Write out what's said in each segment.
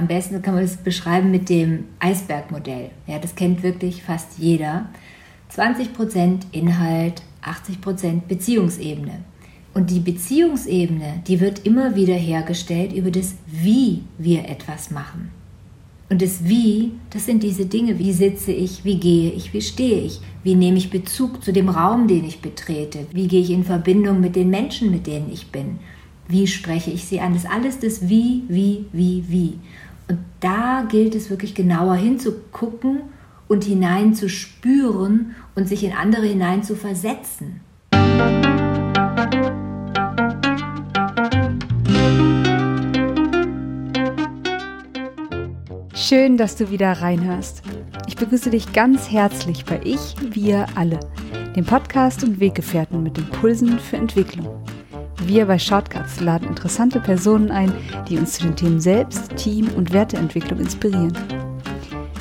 am besten kann man es beschreiben mit dem Eisbergmodell. Ja, das kennt wirklich fast jeder. 20% Inhalt, 80% Beziehungsebene. Und die Beziehungsebene, die wird immer wieder hergestellt über das, wie wir etwas machen. Und das Wie, das sind diese Dinge. Wie sitze ich? Wie gehe ich? Wie stehe ich? Wie nehme ich Bezug zu dem Raum, den ich betrete? Wie gehe ich in Verbindung mit den Menschen, mit denen ich bin? Wie spreche ich sie an? Das ist alles das Wie, Wie, Wie, Wie. Und da gilt es wirklich genauer hinzugucken und hineinzuspüren und sich in andere hinein zu versetzen. Schön, dass du wieder reinhörst. Ich begrüße dich ganz herzlich bei Ich, Wir alle, dem Podcast und Weggefährten mit Impulsen für Entwicklung. Wir bei Shortcuts laden interessante Personen ein, die uns zu den Themen Selbst, Team und Werteentwicklung inspirieren.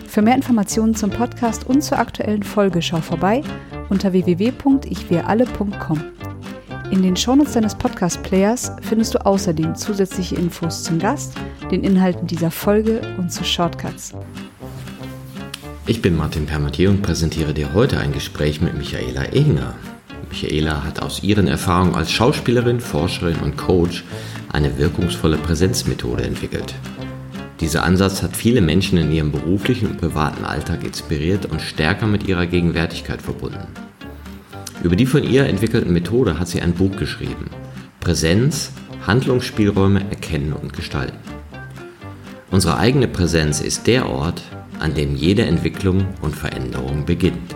Für mehr Informationen zum Podcast und zur aktuellen Folge schau vorbei unter www.ichwiralle.com. In den Shownotes deines Podcast-Players findest du außerdem zusätzliche Infos zum Gast, den Inhalten dieser Folge und zu Shortcuts. Ich bin Martin Permatier und präsentiere dir heute ein Gespräch mit Michaela Ehinger. Michaela hat aus ihren Erfahrungen als Schauspielerin, Forscherin und Coach eine wirkungsvolle Präsenzmethode entwickelt. Dieser Ansatz hat viele Menschen in ihrem beruflichen und privaten Alltag inspiriert und stärker mit ihrer Gegenwärtigkeit verbunden. Über die von ihr entwickelten Methode hat sie ein Buch geschrieben. Präsenz, Handlungsspielräume erkennen und gestalten. Unsere eigene Präsenz ist der Ort, an dem jede Entwicklung und Veränderung beginnt.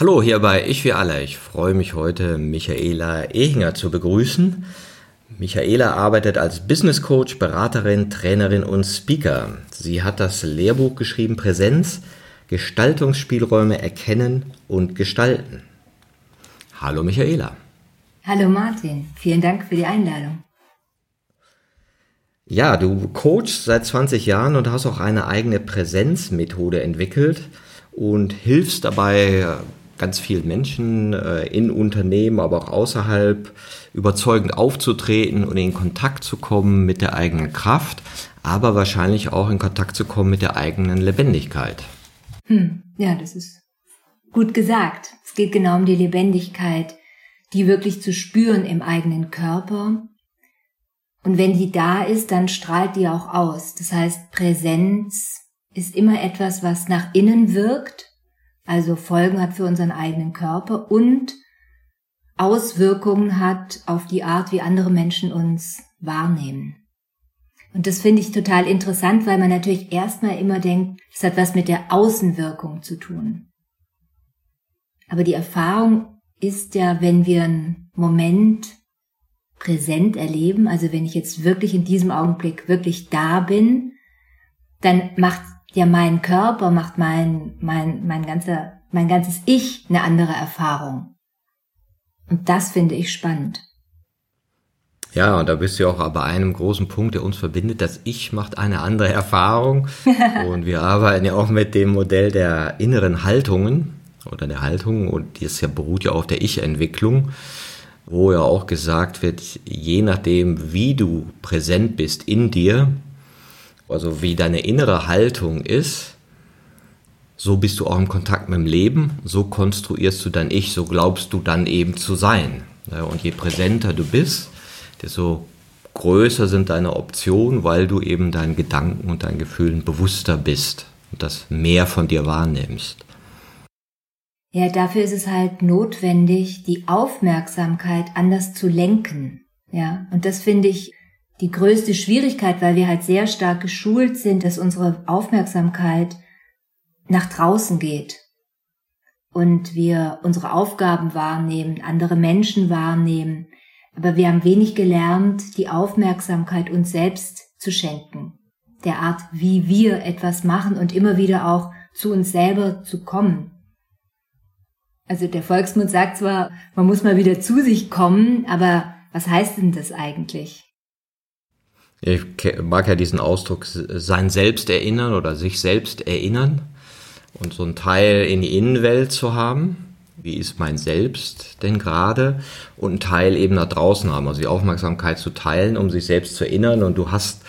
Hallo, hier bei Ich wie alle. Ich freue mich heute, Michaela Ehinger zu begrüßen. Michaela arbeitet als Business Coach, Beraterin, Trainerin und Speaker. Sie hat das Lehrbuch geschrieben Präsenz – Gestaltungsspielräume erkennen und gestalten. Hallo Michaela. Hallo Martin, vielen Dank für die Einladung. Ja, du coachst seit 20 Jahren und hast auch eine eigene Präsenzmethode entwickelt und hilfst dabei ganz vielen Menschen äh, in Unternehmen, aber auch außerhalb überzeugend aufzutreten und in Kontakt zu kommen mit der eigenen Kraft, aber wahrscheinlich auch in Kontakt zu kommen mit der eigenen Lebendigkeit. Hm, ja, das ist gut gesagt. Es geht genau um die Lebendigkeit, die wirklich zu spüren im eigenen Körper. Und wenn die da ist, dann strahlt die auch aus. Das heißt, Präsenz ist immer etwas, was nach innen wirkt, also Folgen hat für unseren eigenen Körper und Auswirkungen hat auf die Art, wie andere Menschen uns wahrnehmen. Und das finde ich total interessant, weil man natürlich erstmal immer denkt, es hat was mit der Außenwirkung zu tun. Aber die Erfahrung ist ja, wenn wir einen Moment präsent erleben, also wenn ich jetzt wirklich in diesem Augenblick wirklich da bin, dann macht ja mein Körper, macht mein, mein, mein ganzer, mein ganzes Ich eine andere Erfahrung. Und das finde ich spannend. Ja, und da bist du auch bei einem großen Punkt, der uns verbindet. Das Ich macht eine andere Erfahrung. und wir arbeiten ja auch mit dem Modell der inneren Haltungen oder der Haltung. Und das ja beruht ja auf der Ich-Entwicklung, wo ja auch gesagt wird, je nachdem, wie du präsent bist in dir, also wie deine innere Haltung ist, so bist du auch im Kontakt mit dem Leben, so konstruierst du dein Ich, so glaubst du dann eben zu sein. Und je präsenter du bist, desto größer sind deine Optionen, weil du eben deinen Gedanken und deinen Gefühlen bewusster bist und das mehr von dir wahrnimmst. Ja, dafür ist es halt notwendig, die Aufmerksamkeit anders zu lenken. Ja, und das finde ich die größte Schwierigkeit, weil wir halt sehr stark geschult sind, dass unsere Aufmerksamkeit nach draußen geht und wir unsere Aufgaben wahrnehmen, andere Menschen wahrnehmen, aber wir haben wenig gelernt, die Aufmerksamkeit uns selbst zu schenken. der Art, wie wir etwas machen und immer wieder auch zu uns selber zu kommen. Also der Volksmund sagt zwar, man muss mal wieder zu sich kommen, aber was heißt denn das eigentlich? Ich mag ja diesen Ausdruck, sein Selbst erinnern oder sich selbst erinnern und so einen Teil in die Innenwelt zu haben. Wie ist mein Selbst denn gerade? Und einen Teil eben nach draußen haben, also die Aufmerksamkeit zu teilen, um sich selbst zu erinnern. Und du hast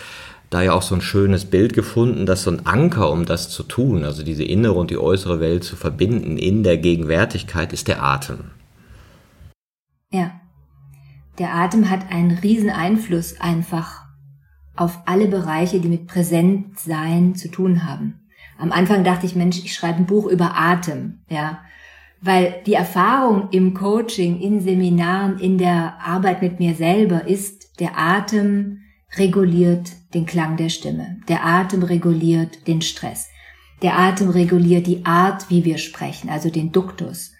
da ja auch so ein schönes Bild gefunden, dass so ein Anker, um das zu tun, also diese innere und die äußere Welt zu verbinden in der Gegenwärtigkeit, ist der Atem. Ja. Der Atem hat einen riesen Einfluss einfach auf alle Bereiche, die mit Präsentsein zu tun haben. Am Anfang dachte ich, Mensch, ich schreibe ein Buch über Atem, ja. Weil die Erfahrung im Coaching, in Seminaren, in der Arbeit mit mir selber ist, der Atem reguliert den Klang der Stimme. Der Atem reguliert den Stress. Der Atem reguliert die Art, wie wir sprechen, also den Duktus.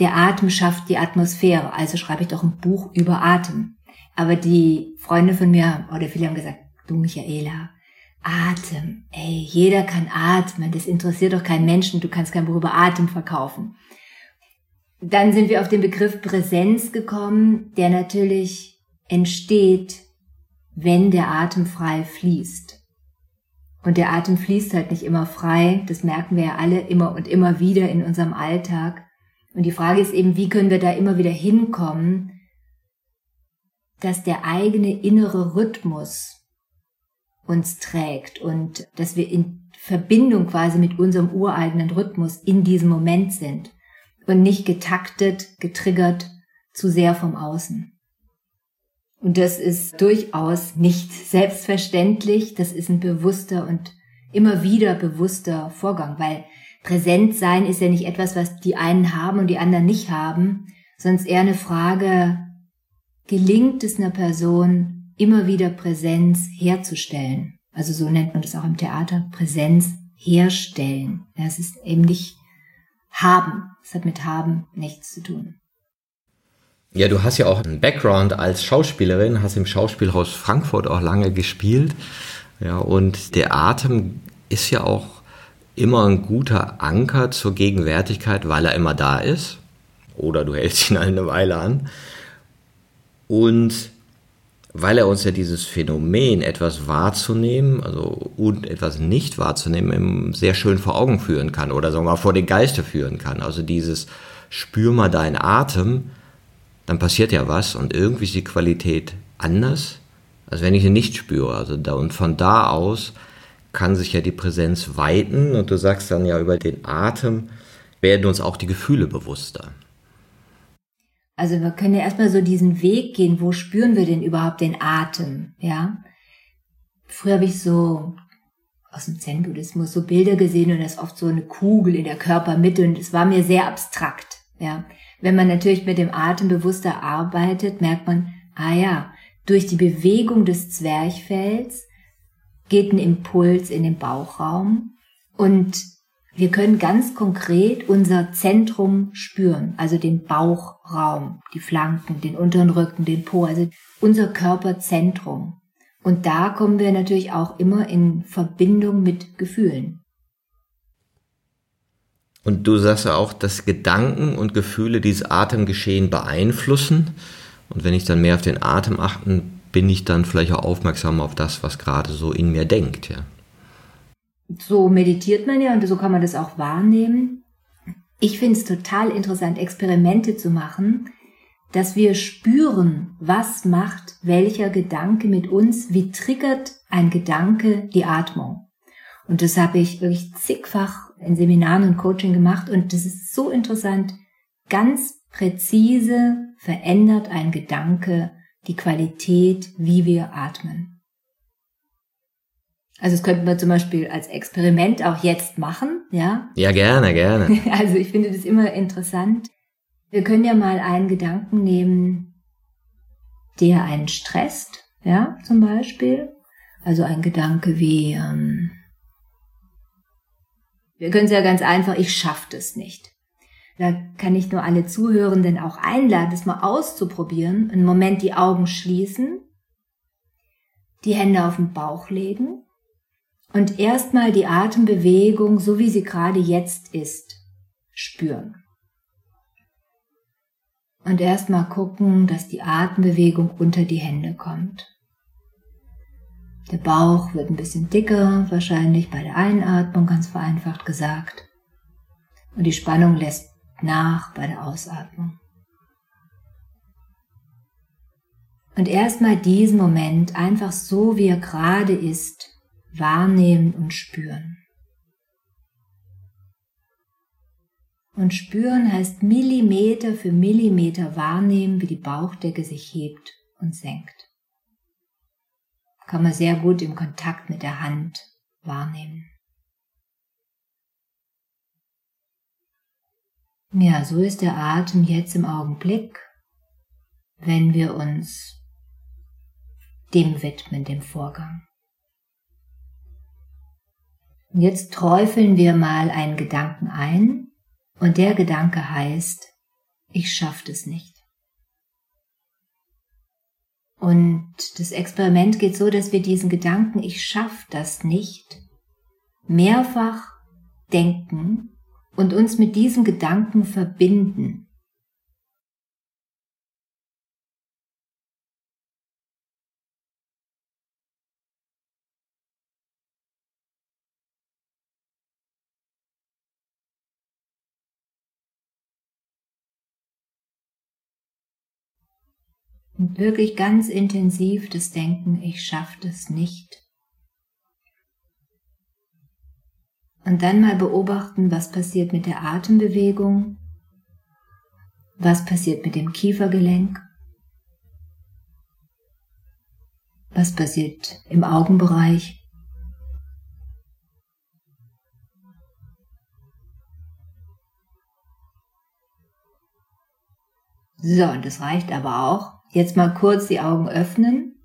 Der Atem schafft die Atmosphäre, also schreibe ich doch ein Buch über Atem. Aber die Freunde von mir oder viele haben gesagt, du Michaela, Atem, ey, jeder kann atmen, das interessiert doch keinen Menschen, du kannst kein Buch über Atem verkaufen. Dann sind wir auf den Begriff Präsenz gekommen, der natürlich entsteht, wenn der Atem frei fließt. Und der Atem fließt halt nicht immer frei, das merken wir ja alle immer und immer wieder in unserem Alltag. Und die Frage ist eben, wie können wir da immer wieder hinkommen, dass der eigene innere Rhythmus uns trägt und dass wir in Verbindung quasi mit unserem ureigenen Rhythmus in diesem Moment sind und nicht getaktet, getriggert zu sehr vom Außen. Und das ist durchaus nicht selbstverständlich. Das ist ein bewusster und immer wieder bewusster Vorgang, weil präsent sein ist ja nicht etwas, was die einen haben und die anderen nicht haben, sondern eher eine Frage, gelingt es einer Person, immer wieder Präsenz herzustellen? Also so nennt man das auch im Theater, Präsenz herstellen. Das ist eben nicht haben. Es hat mit haben nichts zu tun. Ja, du hast ja auch einen Background als Schauspielerin, hast im Schauspielhaus Frankfurt auch lange gespielt. Ja, und der Atem ist ja auch immer ein guter Anker zur Gegenwärtigkeit, weil er immer da ist. Oder du hältst ihn eine Weile an. Und weil er uns ja dieses Phänomen, etwas wahrzunehmen, also und etwas nicht wahrzunehmen, sehr schön vor Augen führen kann oder sagen wir mal vor den Geiste führen kann. Also dieses Spür mal deinen Atem, dann passiert ja was und irgendwie ist die Qualität anders, als wenn ich sie nicht spüre. Also da, und von da aus kann sich ja die Präsenz weiten und du sagst dann ja über den Atem werden uns auch die Gefühle bewusster. Also wir können ja erstmal so diesen Weg gehen, wo spüren wir denn überhaupt den Atem, ja? Früher habe ich so aus dem Zen-Buddhismus so Bilder gesehen und das ist oft so eine Kugel in der Körpermitte und es war mir sehr abstrakt, ja. Wenn man natürlich mit dem Atem bewusster arbeitet, merkt man, ah ja, durch die Bewegung des Zwerchfells geht ein Impuls in den Bauchraum und wir können ganz konkret unser Zentrum spüren, also den Bauchraum, die Flanken, den unteren Rücken, den Po, also unser Körperzentrum. Und da kommen wir natürlich auch immer in Verbindung mit Gefühlen. Und du sagst ja auch, dass Gedanken und Gefühle dieses Atemgeschehen beeinflussen. Und wenn ich dann mehr auf den Atem achten, bin ich dann vielleicht auch aufmerksam auf das, was gerade so in mir denkt, ja. So meditiert man ja und so kann man das auch wahrnehmen. Ich finde es total interessant, Experimente zu machen, dass wir spüren, was macht welcher Gedanke mit uns, wie triggert ein Gedanke die Atmung. Und das habe ich wirklich zigfach in Seminaren und Coaching gemacht und das ist so interessant. Ganz präzise verändert ein Gedanke die Qualität, wie wir atmen. Also das könnten wir zum Beispiel als Experiment auch jetzt machen, ja? Ja, gerne, gerne. Also ich finde das immer interessant. Wir können ja mal einen Gedanken nehmen, der einen stresst, ja, zum Beispiel. Also ein Gedanke wie, ähm, wir können es ja ganz einfach, ich schaffe das nicht. Da kann ich nur alle Zuhörenden auch einladen, das mal auszuprobieren. Einen Moment die Augen schließen, die Hände auf den Bauch legen Und erstmal die Atembewegung, so wie sie gerade jetzt ist, spüren. Und erstmal gucken, dass die Atembewegung unter die Hände kommt. Der Bauch wird ein bisschen dicker, wahrscheinlich bei der Einatmung, ganz vereinfacht gesagt. Und die Spannung lässt nach bei der Ausatmung. Und erstmal diesen Moment einfach so, wie er gerade ist, wahrnehmen und spüren. Und spüren heißt Millimeter für Millimeter wahrnehmen, wie die Bauchdecke sich hebt und senkt. Kann man sehr gut im Kontakt mit der Hand wahrnehmen. Ja, so ist der Atem jetzt im Augenblick, wenn wir uns dem widmen, dem Vorgang. Und jetzt träufeln wir mal einen Gedanken ein und der Gedanke heißt, ich schaffe es nicht. Und das Experiment geht so, dass wir diesen Gedanken, ich schaffe das nicht, mehrfach denken und uns mit diesem Gedanken verbinden. Und wirklich ganz intensiv das Denken, ich schaffe das nicht. Und dann mal beobachten, was passiert mit der Atembewegung, was passiert mit dem Kiefergelenk, was passiert im Augenbereich. So, und das reicht aber auch, Jetzt mal kurz die Augen öffnen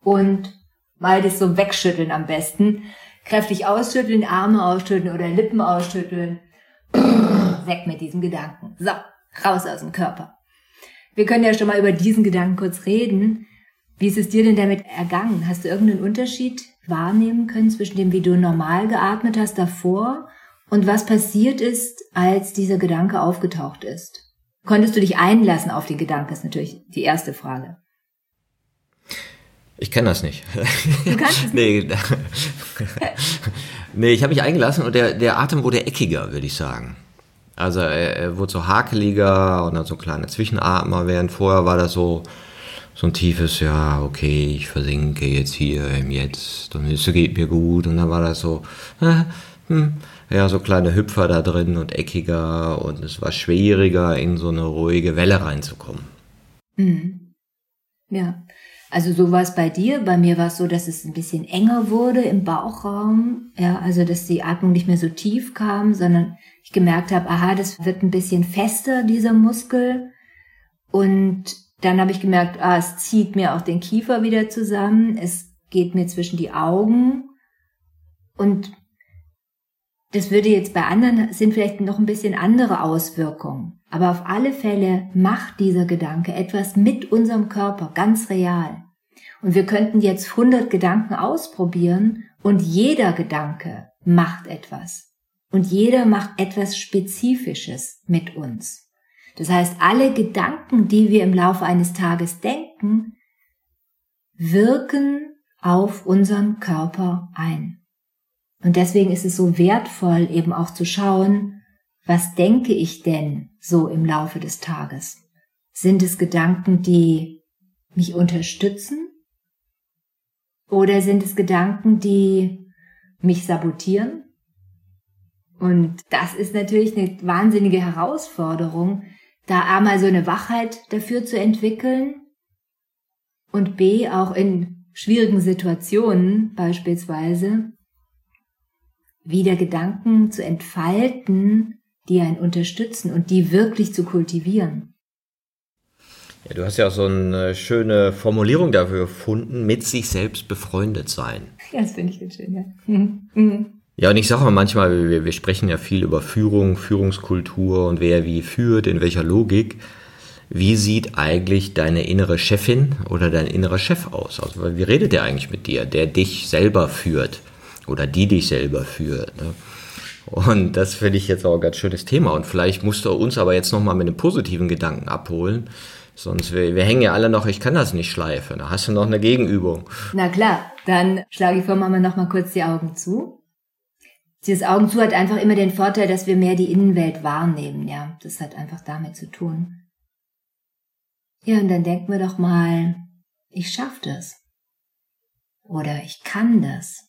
und mal das so wegschütteln am besten. Kräftig ausschütteln, Arme ausschütteln oder Lippen ausschütteln. Weg mit diesem Gedanken. So, raus aus dem Körper. Wir können ja schon mal über diesen Gedanken kurz reden. Wie ist es dir denn damit ergangen? Hast du irgendeinen Unterschied wahrnehmen können zwischen dem, wie du normal geatmet hast davor und was passiert ist, als dieser Gedanke aufgetaucht ist? Konntest du dich einlassen auf den Gedanken, ist natürlich die erste Frage. Ich kenne das nicht. Du kannst es nee, nee, ich habe mich eingelassen und der, der Atem wurde eckiger, würde ich sagen. Also er, er wurde so hakeliger und dann so kleine Zwischenatmer, während vorher war das so, so ein tiefes, ja, okay, ich versinke jetzt hier im Jetzt und es geht mir gut und dann war das so, äh, hm, ja, so kleine Hüpfer da drin und eckiger und es war schwieriger, in so eine ruhige Welle reinzukommen. Mhm. Ja, also so war es bei dir. Bei mir war es so, dass es ein bisschen enger wurde im Bauchraum. Ja, also dass die Atmung nicht mehr so tief kam, sondern ich gemerkt habe, aha, das wird ein bisschen fester, dieser Muskel. Und dann habe ich gemerkt, ah, es zieht mir auch den Kiefer wieder zusammen. Es geht mir zwischen die Augen. Und das würde jetzt bei anderen sind vielleicht noch ein bisschen andere Auswirkungen. Aber auf alle Fälle macht dieser Gedanke etwas mit unserem Körper ganz real. Und wir könnten jetzt 100 Gedanken ausprobieren und jeder Gedanke macht etwas. Und jeder macht etwas Spezifisches mit uns. Das heißt, alle Gedanken, die wir im Laufe eines Tages denken, wirken auf unseren Körper ein. Und deswegen ist es so wertvoll, eben auch zu schauen, was denke ich denn so im Laufe des Tages? Sind es Gedanken, die mich unterstützen? Oder sind es Gedanken, die mich sabotieren? Und das ist natürlich eine wahnsinnige Herausforderung, da einmal so eine Wachheit dafür zu entwickeln und B auch in schwierigen Situationen beispielsweise wieder Gedanken zu entfalten, die einen unterstützen und die wirklich zu kultivieren. Ja, du hast ja auch so eine schöne Formulierung dafür gefunden, mit sich selbst befreundet sein. Ja, das finde ich ganz schön, ja. Mhm. Mhm. Ja, und ich sage mal manchmal, wir, wir sprechen ja viel über Führung, Führungskultur und wer wie führt, in welcher Logik. Wie sieht eigentlich deine innere Chefin oder dein innerer Chef aus? Also, wie redet der eigentlich mit dir, der dich selber führt? Oder die dich selber führt. Ne? Und das finde ich jetzt auch ein ganz schönes Thema. Und vielleicht musst du uns aber jetzt nochmal mit einem positiven Gedanken abholen. Sonst, wir, wir hängen ja alle noch, ich kann das nicht schleifen. Da hast du noch eine Gegenübung. Na klar, dann schlage ich vor, machen wir nochmal kurz die Augen zu. Dieses Augen zu hat einfach immer den Vorteil, dass wir mehr die Innenwelt wahrnehmen, ja. Das hat einfach damit zu tun. Ja, und dann denken wir doch mal, ich schaff das. Oder ich kann das.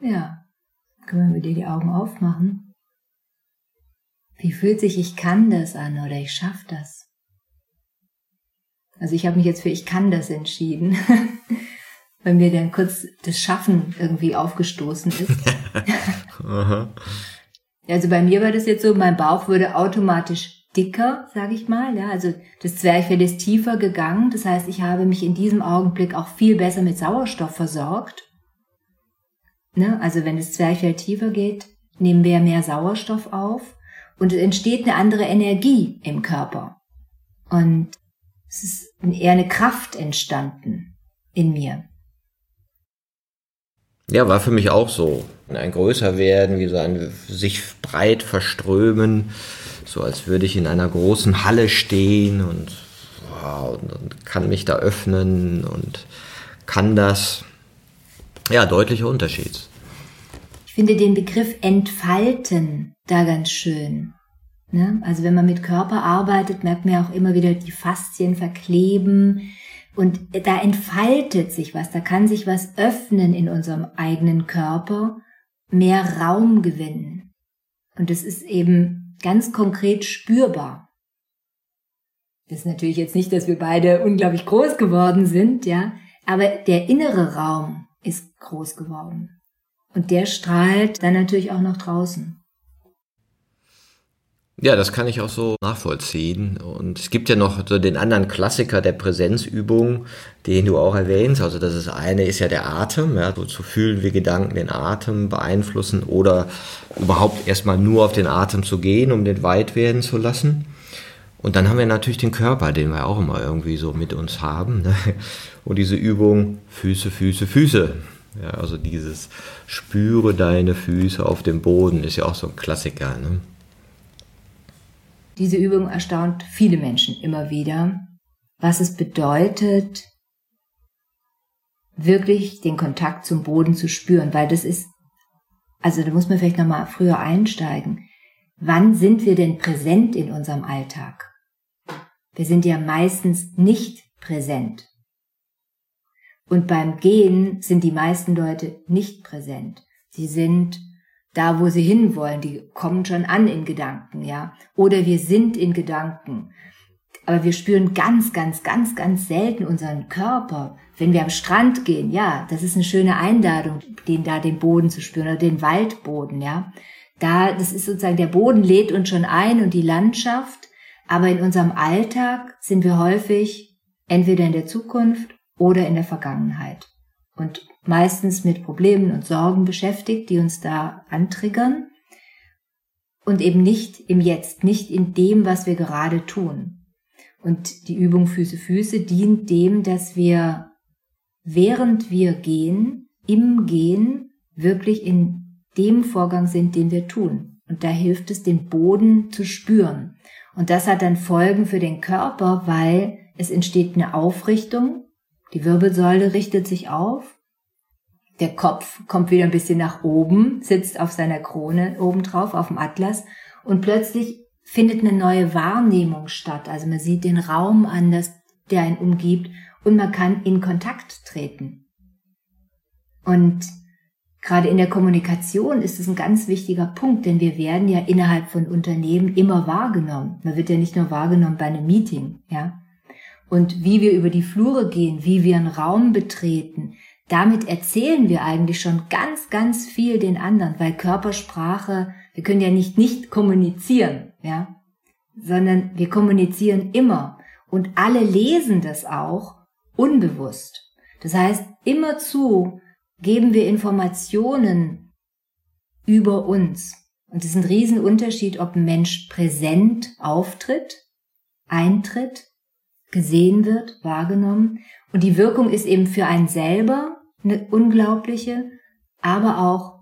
Ja, können wir dir die Augen aufmachen? Wie fühlt sich ich kann das an oder ich schaff das? Also ich habe mich jetzt für ich kann das entschieden, weil mir dann kurz das Schaffen irgendwie aufgestoßen ist. also bei mir war das jetzt so, mein Bauch würde automatisch dicker, sage ich mal. Ja, also das Zwerchfell ist tiefer gegangen. Das heißt, ich habe mich in diesem Augenblick auch viel besser mit Sauerstoff versorgt. Ne? Also wenn das Zwerchfell tiefer geht, nehmen wir mehr Sauerstoff auf und es entsteht eine andere Energie im Körper. Und es ist eher eine Kraft entstanden in mir. Ja, war für mich auch so. Ein größer werden, wie so ein sich breit verströmen, so als würde ich in einer großen Halle stehen und, wow, und kann mich da öffnen und kann das. Ja, deutlicher Unterschied. Finde den Begriff entfalten da ganz schön. Ne? Also wenn man mit Körper arbeitet, merkt man ja auch immer wieder die Faszien verkleben und da entfaltet sich was, da kann sich was öffnen in unserem eigenen Körper, mehr Raum gewinnen. Und das ist eben ganz konkret spürbar. Das ist natürlich jetzt nicht, dass wir beide unglaublich groß geworden sind, ja, aber der innere Raum ist groß geworden. Und der strahlt dann natürlich auch noch draußen. Ja, das kann ich auch so nachvollziehen. Und es gibt ja noch so den anderen Klassiker der Präsenzübung, den du auch erwähnst. Also das ist eine ist ja der Atem, ja, so zu fühlen, wie Gedanken den Atem beeinflussen oder überhaupt erstmal nur auf den Atem zu gehen, um den weit werden zu lassen. Und dann haben wir natürlich den Körper, den wir auch immer irgendwie so mit uns haben. Ne? Und diese Übung Füße, Füße, Füße. Ja, also dieses Spüre deine Füße auf dem Boden ist ja auch so ein Klassiker. Ne? Diese Übung erstaunt viele Menschen immer wieder, was es bedeutet, wirklich den Kontakt zum Boden zu spüren, weil das ist, also da muss man vielleicht nochmal früher einsteigen. Wann sind wir denn präsent in unserem Alltag? Wir sind ja meistens nicht präsent. Und beim Gehen sind die meisten Leute nicht präsent. Sie sind da, wo sie hinwollen. Die kommen schon an in Gedanken, ja. Oder wir sind in Gedanken. Aber wir spüren ganz, ganz, ganz, ganz selten unseren Körper. Wenn wir am Strand gehen, ja, das ist eine schöne Einladung, den da den Boden zu spüren oder den Waldboden, ja. Da, das ist sozusagen, der Boden lädt uns schon ein und die Landschaft. Aber in unserem Alltag sind wir häufig entweder in der Zukunft oder in der Vergangenheit. Und meistens mit Problemen und Sorgen beschäftigt, die uns da antriggern. Und eben nicht im Jetzt, nicht in dem, was wir gerade tun. Und die Übung Füße, Füße dient dem, dass wir, während wir gehen, im Gehen, wirklich in dem Vorgang sind, den wir tun. Und da hilft es, den Boden zu spüren. Und das hat dann Folgen für den Körper, weil es entsteht eine Aufrichtung die Wirbelsäule richtet sich auf. Der Kopf kommt wieder ein bisschen nach oben, sitzt auf seiner Krone obendrauf, auf dem Atlas. Und plötzlich findet eine neue Wahrnehmung statt. Also man sieht den Raum anders, der einen umgibt. Und man kann in Kontakt treten. Und gerade in der Kommunikation ist es ein ganz wichtiger Punkt, denn wir werden ja innerhalb von Unternehmen immer wahrgenommen. Man wird ja nicht nur wahrgenommen bei einem Meeting, ja und wie wir über die Flure gehen, wie wir einen Raum betreten, damit erzählen wir eigentlich schon ganz, ganz viel den anderen, weil Körpersprache, wir können ja nicht nicht kommunizieren, ja, sondern wir kommunizieren immer und alle lesen das auch unbewusst. Das heißt, immerzu geben wir Informationen über uns. Und es ist ein Riesenunterschied, ob ein Mensch präsent auftritt, eintritt, gesehen wird, wahrgenommen. Und die Wirkung ist eben für einen selber eine unglaubliche, aber auch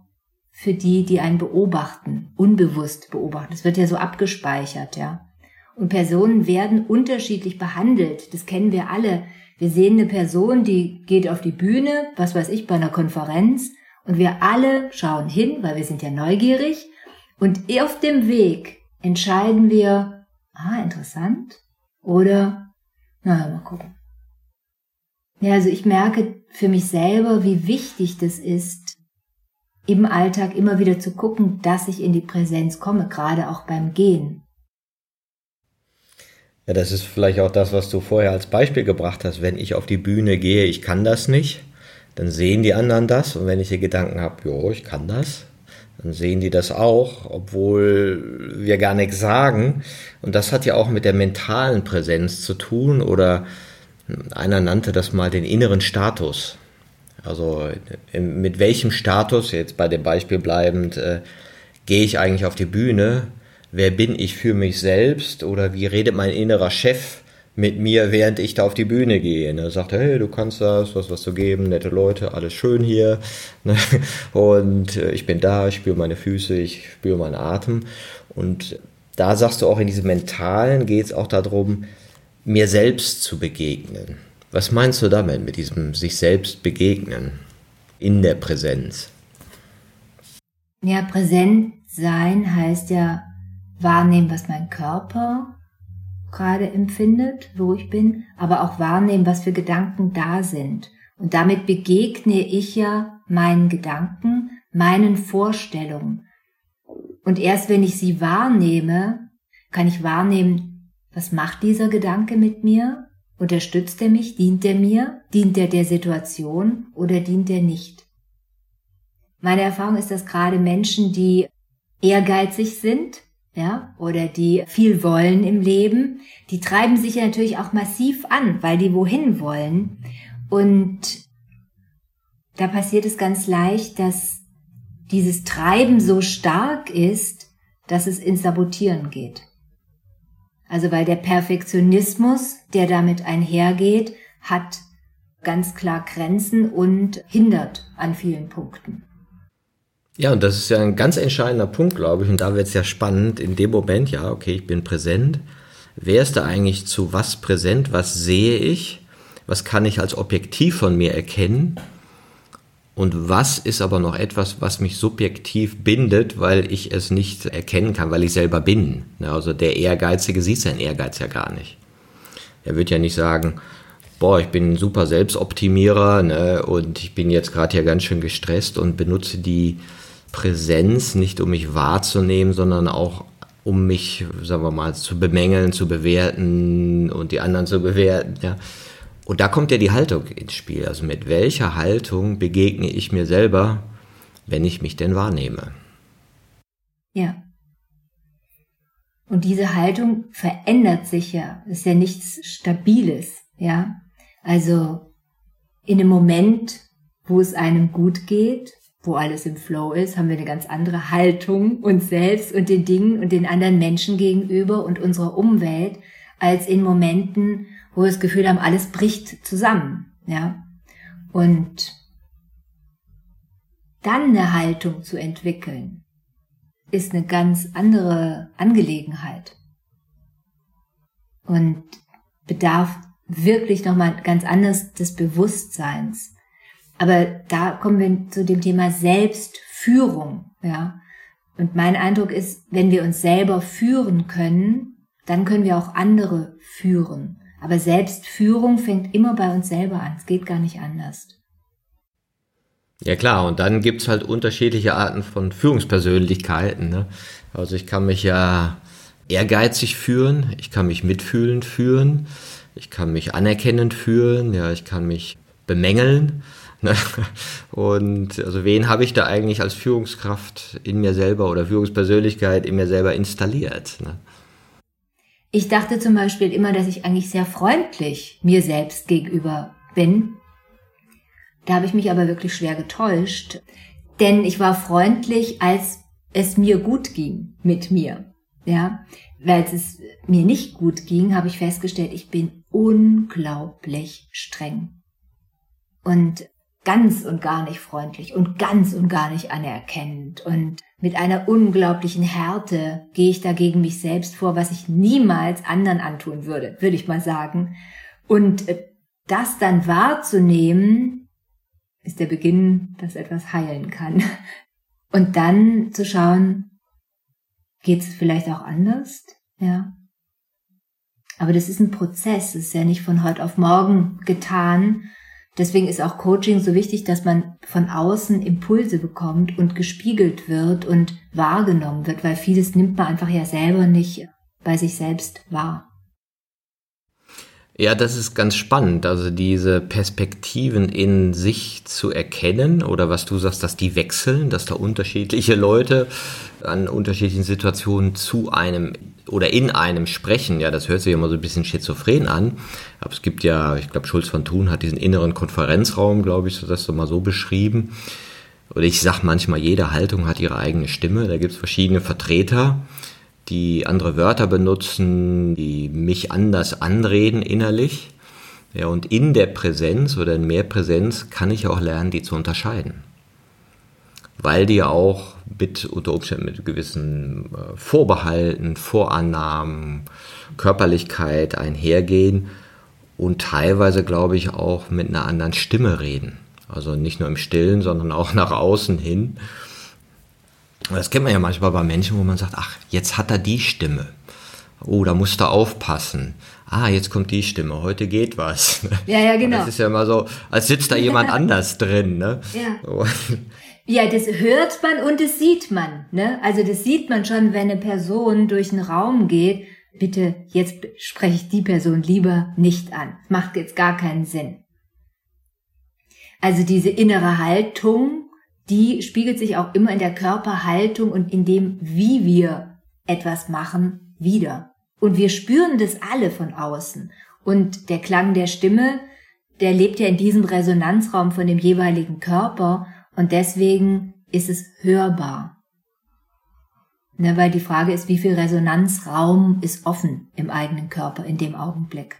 für die, die einen beobachten, unbewusst beobachten. Es wird ja so abgespeichert, ja. Und Personen werden unterschiedlich behandelt. Das kennen wir alle. Wir sehen eine Person, die geht auf die Bühne, was weiß ich, bei einer Konferenz. Und wir alle schauen hin, weil wir sind ja neugierig. Und auf dem Weg entscheiden wir, ah, interessant. Oder, naja, mal gucken. Ja, also ich merke für mich selber, wie wichtig das ist, im Alltag immer wieder zu gucken, dass ich in die Präsenz komme, gerade auch beim Gehen. Ja, das ist vielleicht auch das, was du vorher als Beispiel gebracht hast. Wenn ich auf die Bühne gehe, ich kann das nicht, dann sehen die anderen das. Und wenn ich die Gedanken habe, jo, ich kann das, dann sehen die das auch, obwohl wir gar nichts sagen. Und das hat ja auch mit der mentalen Präsenz zu tun oder einer nannte das mal den inneren Status. Also mit welchem Status, jetzt bei dem Beispiel bleibend, äh, gehe ich eigentlich auf die Bühne? Wer bin ich für mich selbst? Oder wie redet mein innerer Chef mit mir, während ich da auf die Bühne gehe? Er sagt, hey, du kannst das, was was zu geben, nette Leute, alles schön hier. Ne? Und äh, ich bin da, ich spüre meine Füße, ich spüre meinen Atem. Und da sagst du auch in diesem Mentalen geht es auch darum, mir selbst zu begegnen. Was meinst du damit, mit diesem sich selbst begegnen in der Präsenz? Ja, präsent sein heißt ja wahrnehmen, was mein Körper gerade empfindet, wo ich bin, aber auch wahrnehmen, was für Gedanken da sind. Und damit begegne ich ja meinen Gedanken, meinen Vorstellungen. Und erst wenn ich sie wahrnehme, kann ich wahrnehmen, was macht dieser Gedanke mit mir? Unterstützt er mich? Dient er mir? Dient er der Situation oder dient er nicht? Meine Erfahrung ist, dass gerade Menschen, die ehrgeizig sind, ja, oder die viel wollen im Leben, die treiben sich ja natürlich auch massiv an, weil die wohin wollen. Und da passiert es ganz leicht, dass dieses Treiben so stark ist, dass es ins Sabotieren geht. Also weil der Perfektionismus, der damit einhergeht, hat ganz klar Grenzen und hindert an vielen Punkten. Ja, und das ist ja ein ganz entscheidender Punkt, glaube ich. Und da wird es ja spannend. In dem Moment, ja, okay, ich bin präsent. Wer ist da eigentlich zu was präsent? Was sehe ich? Was kann ich als Objektiv von mir erkennen? Und was ist aber noch etwas, was mich subjektiv bindet, weil ich es nicht erkennen kann, weil ich selber bin? Also der Ehrgeizige sieht seinen Ehrgeiz ja gar nicht. Er wird ja nicht sagen, boah, ich bin ein super Selbstoptimierer ne, und ich bin jetzt gerade hier ganz schön gestresst und benutze die Präsenz nicht, um mich wahrzunehmen, sondern auch um mich, sagen wir mal, zu bemängeln, zu bewerten und die anderen zu bewerten. Ja. Und da kommt ja die Haltung ins Spiel. Also mit welcher Haltung begegne ich mir selber, wenn ich mich denn wahrnehme? Ja. Und diese Haltung verändert sich ja. ist ja nichts Stabiles, ja. Also in einem Moment, wo es einem gut geht, wo alles im Flow ist, haben wir eine ganz andere Haltung uns selbst und den Dingen und den anderen Menschen gegenüber und unserer Umwelt als in Momenten, wo wir das Gefühl haben, alles bricht zusammen, ja. Und dann eine Haltung zu entwickeln, ist eine ganz andere Angelegenheit. Und bedarf wirklich nochmal ganz anders des Bewusstseins. Aber da kommen wir zu dem Thema Selbstführung, ja. Und mein Eindruck ist, wenn wir uns selber führen können, dann können wir auch andere führen. Aber Selbstführung fängt immer bei uns selber an. Es geht gar nicht anders. Ja klar, und dann gibt es halt unterschiedliche Arten von Führungspersönlichkeiten. Ne? Also ich kann mich ja ehrgeizig führen, ich kann mich mitfühlend führen, ich kann mich anerkennend führen, ja, ich kann mich bemängeln. Ne? Und also wen habe ich da eigentlich als Führungskraft in mir selber oder Führungspersönlichkeit in mir selber installiert? Ne? Ich dachte zum Beispiel immer, dass ich eigentlich sehr freundlich mir selbst gegenüber bin. Da habe ich mich aber wirklich schwer getäuscht, denn ich war freundlich, als es mir gut ging mit mir. Ja, weil es mir nicht gut ging, habe ich festgestellt, ich bin unglaublich streng und ganz und gar nicht freundlich und ganz und gar nicht anerkennend und mit einer unglaublichen Härte gehe ich dagegen mich selbst vor, was ich niemals anderen antun würde, würde ich mal sagen. Und äh, das dann wahrzunehmen, ist der Beginn, dass etwas heilen kann. Und dann zu schauen, geht es vielleicht auch anders? Ja. Aber das ist ein Prozess, das ist ja nicht von heute auf morgen getan. Deswegen ist auch Coaching so wichtig, dass man von außen Impulse bekommt und gespiegelt wird und wahrgenommen wird, weil vieles nimmt man einfach ja selber nicht bei sich selbst wahr. Ja, das ist ganz spannend, also diese Perspektiven in sich zu erkennen oder was du sagst, dass die wechseln, dass da unterschiedliche Leute an unterschiedlichen Situationen zu einem oder in einem sprechen. Ja, das hört sich immer so ein bisschen schizophren an, aber es gibt ja, ich glaube, Schulz von Thun hat diesen inneren Konferenzraum, glaube ich, das so mal so beschrieben. Oder ich sag manchmal, jede Haltung hat ihre eigene Stimme, da gibt es verschiedene Vertreter die andere Wörter benutzen, die mich anders anreden innerlich. Ja, und in der Präsenz oder in mehr Präsenz kann ich auch lernen, die zu unterscheiden. Weil die auch mit unter Umständen mit gewissen äh, Vorbehalten, Vorannahmen, Körperlichkeit einhergehen und teilweise, glaube ich, auch mit einer anderen Stimme reden. Also nicht nur im Stillen, sondern auch nach außen hin. Das kennt man ja manchmal bei Menschen, wo man sagt, ach, jetzt hat er die Stimme. Oh, da musst du aufpassen. Ah, jetzt kommt die Stimme, heute geht was. Ja, ja, genau. das ist ja immer so, als sitzt da jemand anders drin, ne? Ja. Ja, das hört man und das sieht man, ne? Also das sieht man schon, wenn eine Person durch einen Raum geht. Bitte, jetzt spreche ich die Person lieber nicht an. Macht jetzt gar keinen Sinn. Also diese innere Haltung, die spiegelt sich auch immer in der Körperhaltung und in dem, wie wir etwas machen, wieder. Und wir spüren das alle von außen. Und der Klang der Stimme, der lebt ja in diesem Resonanzraum von dem jeweiligen Körper und deswegen ist es hörbar. Ne, weil die Frage ist, wie viel Resonanzraum ist offen im eigenen Körper in dem Augenblick.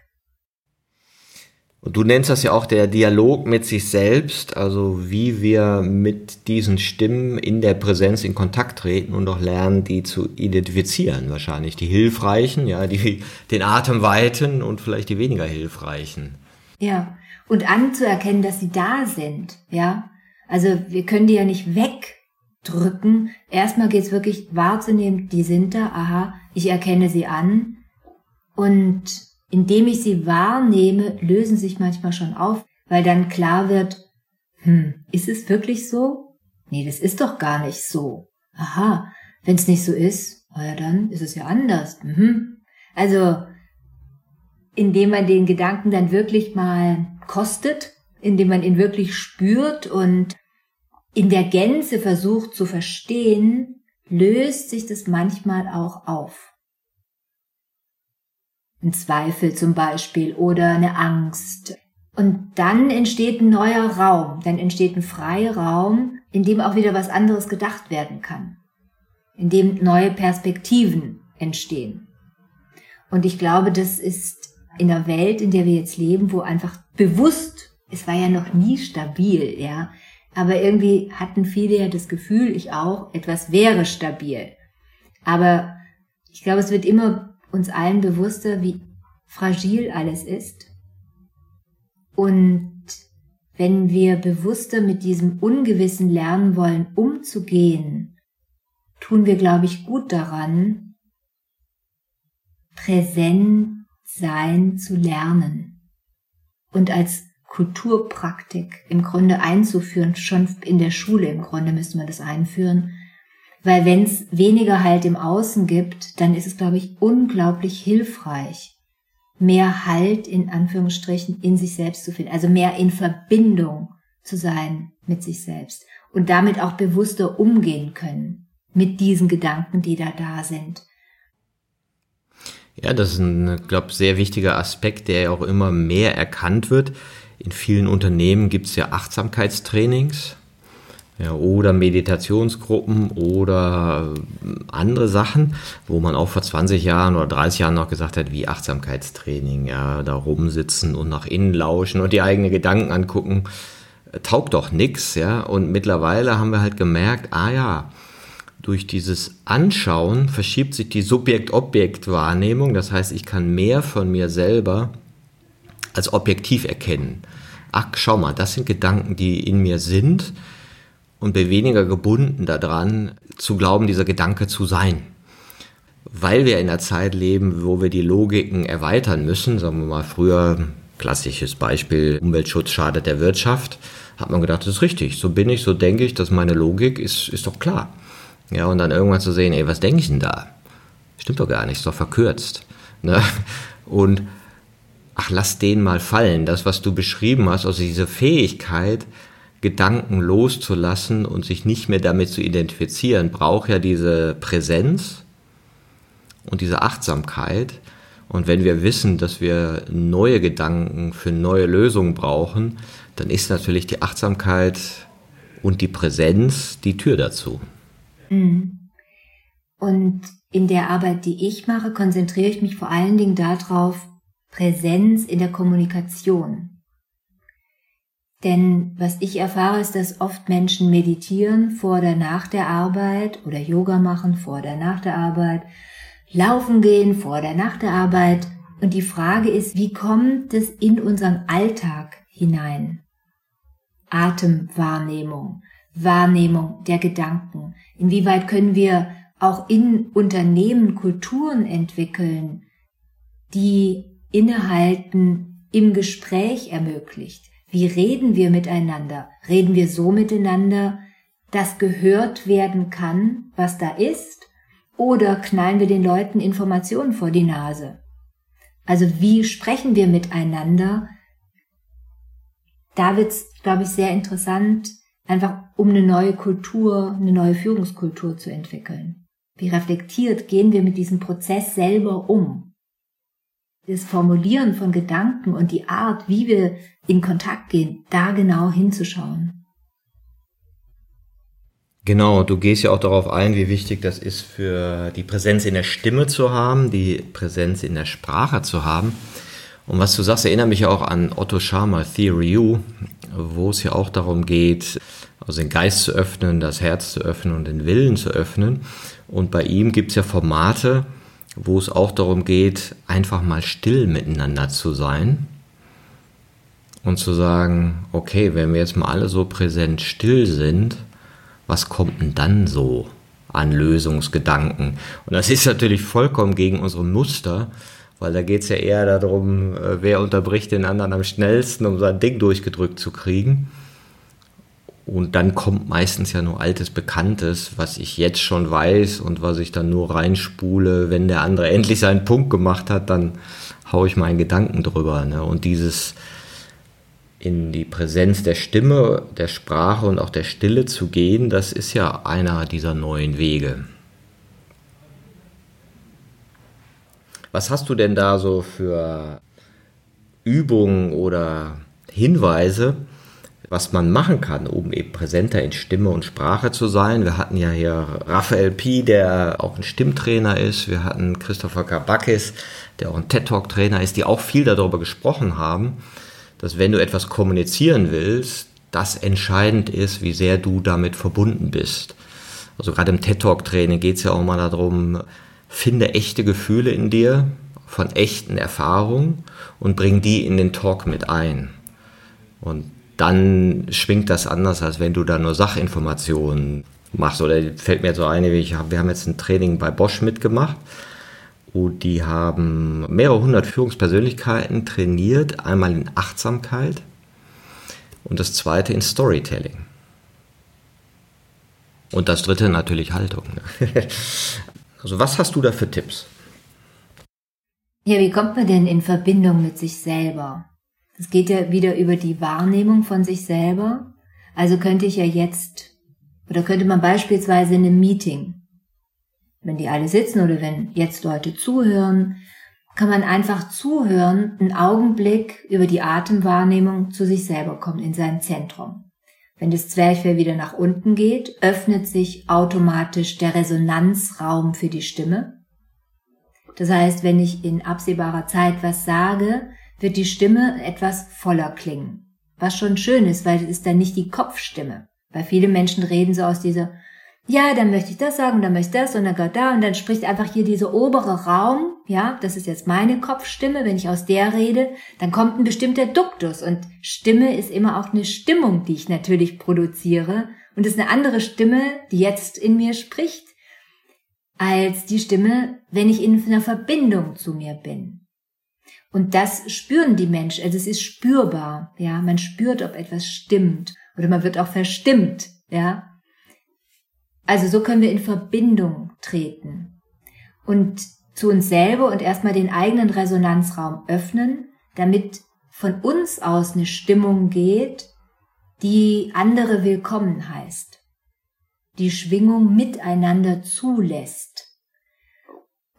Und du nennst das ja auch der Dialog mit sich selbst, also wie wir mit diesen Stimmen in der Präsenz in Kontakt treten und auch lernen, die zu identifizieren. Wahrscheinlich die hilfreichen, ja, die den Atem weiten und vielleicht die weniger hilfreichen. Ja, und anzuerkennen, dass sie da sind, ja. Also wir können die ja nicht wegdrücken. Erstmal geht es wirklich wahrzunehmen, die sind da, aha, ich erkenne sie an und indem ich sie wahrnehme, lösen sich manchmal schon auf, weil dann klar wird, hm, ist es wirklich so? Nee, das ist doch gar nicht so. Aha, wenn es nicht so ist, na ja, dann ist es ja anders. Mhm. Also, indem man den Gedanken dann wirklich mal kostet, indem man ihn wirklich spürt und in der Gänze versucht zu verstehen, löst sich das manchmal auch auf ein Zweifel zum Beispiel oder eine Angst. Und dann entsteht ein neuer Raum, dann entsteht ein Freiraum, in dem auch wieder was anderes gedacht werden kann, in dem neue Perspektiven entstehen. Und ich glaube, das ist in der Welt, in der wir jetzt leben, wo einfach bewusst, es war ja noch nie stabil, ja, aber irgendwie hatten viele ja das Gefühl, ich auch, etwas wäre stabil. Aber ich glaube, es wird immer uns allen bewusster, wie fragil alles ist. Und wenn wir bewusster mit diesem Ungewissen lernen wollen, umzugehen, tun wir, glaube ich, gut daran, präsent sein zu lernen und als Kulturpraktik im Grunde einzuführen, schon in der Schule im Grunde müssen wir das einführen, weil wenn es weniger Halt im Außen gibt, dann ist es, glaube ich, unglaublich hilfreich, mehr Halt in Anführungsstrichen in sich selbst zu finden, also mehr in Verbindung zu sein mit sich selbst und damit auch bewusster umgehen können mit diesen Gedanken, die da da sind. Ja, das ist ein, glaube sehr wichtiger Aspekt, der ja auch immer mehr erkannt wird. In vielen Unternehmen gibt es ja Achtsamkeitstrainings ja, oder Meditationsgruppen oder andere Sachen, wo man auch vor 20 Jahren oder 30 Jahren noch gesagt hat, wie Achtsamkeitstraining, ja, da rumsitzen und nach innen lauschen und die eigenen Gedanken angucken, taugt doch nix, ja. Und mittlerweile haben wir halt gemerkt, ah ja, durch dieses Anschauen verschiebt sich die Subjekt-Objekt-Wahrnehmung. Das heißt, ich kann mehr von mir selber als objektiv erkennen. Ach, schau mal, das sind Gedanken, die in mir sind und bin weniger gebunden daran, zu glauben, dieser Gedanke zu sein. Weil wir in einer Zeit leben, wo wir die Logiken erweitern müssen, sagen wir mal früher, klassisches Beispiel, Umweltschutz schadet der Wirtschaft, hat man gedacht, das ist richtig, so bin ich, so denke ich, dass meine Logik ist, ist doch klar. Ja, und dann irgendwann zu sehen, ey, was denke ich denn da? Stimmt doch gar nicht, ist doch verkürzt. Ne? Und ach, lass den mal fallen. Das, was du beschrieben hast, also diese Fähigkeit, Gedanken loszulassen und sich nicht mehr damit zu identifizieren, braucht ja diese Präsenz und diese Achtsamkeit. Und wenn wir wissen, dass wir neue Gedanken für neue Lösungen brauchen, dann ist natürlich die Achtsamkeit und die Präsenz die Tür dazu. Mhm. Und in der Arbeit, die ich mache, konzentriere ich mich vor allen Dingen darauf, Präsenz in der Kommunikation. Denn was ich erfahre, ist, dass oft Menschen meditieren vor oder nach der Arbeit oder Yoga machen vor oder nach der Arbeit, laufen gehen vor oder nach der Arbeit. Und die Frage ist, wie kommt es in unseren Alltag hinein? Atemwahrnehmung, Wahrnehmung der Gedanken? Inwieweit können wir auch in Unternehmen Kulturen entwickeln, die Innehalten im Gespräch ermöglicht? Wie reden wir miteinander? Reden wir so miteinander, dass gehört werden kann, was da ist? Oder knallen wir den Leuten Informationen vor die Nase? Also wie sprechen wir miteinander? Da wird's, glaube ich, sehr interessant, einfach um eine neue Kultur, eine neue Führungskultur zu entwickeln. Wie reflektiert gehen wir mit diesem Prozess selber um? Das Formulieren von Gedanken und die Art, wie wir in Kontakt gehen, da genau hinzuschauen. Genau, du gehst ja auch darauf ein, wie wichtig das ist für die Präsenz in der Stimme zu haben, die Präsenz in der Sprache zu haben. Und was du sagst, erinnert mich auch an Otto Schama, Theory U, wo es ja auch darum geht, also den Geist zu öffnen, das Herz zu öffnen und den Willen zu öffnen. Und bei ihm gibt es ja Formate, wo es auch darum geht, einfach mal still miteinander zu sein und zu sagen, okay, wenn wir jetzt mal alle so präsent still sind, was kommt denn dann so an Lösungsgedanken? Und das ist natürlich vollkommen gegen unsere Muster, weil da geht es ja eher darum, äh, wer unterbricht den anderen am schnellsten, um sein Ding durchgedrückt zu kriegen. Und dann kommt meistens ja nur altes Bekanntes, was ich jetzt schon weiß und was ich dann nur reinspule. Wenn der andere endlich seinen Punkt gemacht hat, dann haue ich meinen Gedanken drüber. Ne? Und dieses in die Präsenz der Stimme, der Sprache und auch der Stille zu gehen, das ist ja einer dieser neuen Wege. Was hast du denn da so für Übungen oder Hinweise, was man machen kann, um eben präsenter in Stimme und Sprache zu sein? Wir hatten ja hier Raphael Pi, der auch ein Stimmtrainer ist. Wir hatten Christopher Kabakis, der auch ein TED-Talk-Trainer ist, die auch viel darüber gesprochen haben, dass wenn du etwas kommunizieren willst, das entscheidend ist, wie sehr du damit verbunden bist. Also gerade im TED-Talk-Training geht es ja auch mal darum, finde echte Gefühle in dir von echten Erfahrungen und bring die in den Talk mit ein. Und dann schwingt das anders, als wenn du da nur Sachinformationen machst. Oder fällt mir so eine, ich hab, wir haben jetzt ein Training bei Bosch mitgemacht und die haben mehrere hundert Führungspersönlichkeiten trainiert, einmal in Achtsamkeit und das zweite in Storytelling. Und das dritte natürlich Haltung. Also was hast du da für Tipps? Ja, wie kommt man denn in Verbindung mit sich selber? Es geht ja wieder über die Wahrnehmung von sich selber. Also könnte ich ja jetzt, oder könnte man beispielsweise in einem Meeting, wenn die alle sitzen oder wenn jetzt Leute zuhören, kann man einfach zuhören, einen Augenblick über die Atemwahrnehmung zu sich selber kommen, in sein Zentrum. Wenn das Zwerchfell wieder nach unten geht, öffnet sich automatisch der Resonanzraum für die Stimme. Das heißt, wenn ich in absehbarer Zeit was sage, wird die Stimme etwas voller klingen. Was schon schön ist, weil es ist dann nicht die Kopfstimme. Weil viele Menschen reden so aus dieser ja, dann möchte ich das sagen dann möchte ich das und dann geht da und dann spricht einfach hier dieser obere Raum, ja, das ist jetzt meine Kopfstimme, wenn ich aus der rede, dann kommt ein bestimmter Duktus und Stimme ist immer auch eine Stimmung, die ich natürlich produziere und ist eine andere Stimme, die jetzt in mir spricht, als die Stimme, wenn ich in einer Verbindung zu mir bin. Und das spüren die Menschen, also es ist spürbar, ja, man spürt, ob etwas stimmt. Oder man wird auch verstimmt, ja, also so können wir in Verbindung treten. Und zu uns selber und erstmal den eigenen Resonanzraum öffnen, damit von uns aus eine Stimmung geht, die andere willkommen heißt, die Schwingung miteinander zulässt.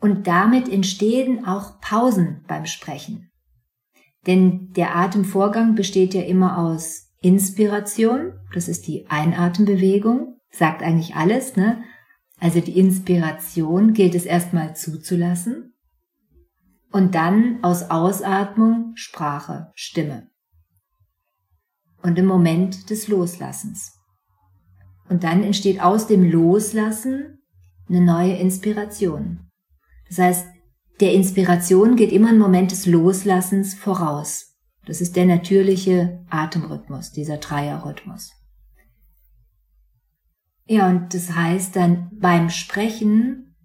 Und damit entstehen auch Pausen beim Sprechen. Denn der Atemvorgang besteht ja immer aus Inspiration, das ist die Einatembewegung, sagt eigentlich alles, ne? Also die Inspiration gilt es erstmal zuzulassen und dann aus Ausatmung Sprache, Stimme. Und im Moment des Loslassens. Und dann entsteht aus dem Loslassen eine neue Inspiration. Das heißt, der Inspiration geht immer ein Moment des Loslassens voraus. Das ist der natürliche Atemrhythmus, dieser Dreierrhythmus. Ja, und das heißt dann beim Sprechen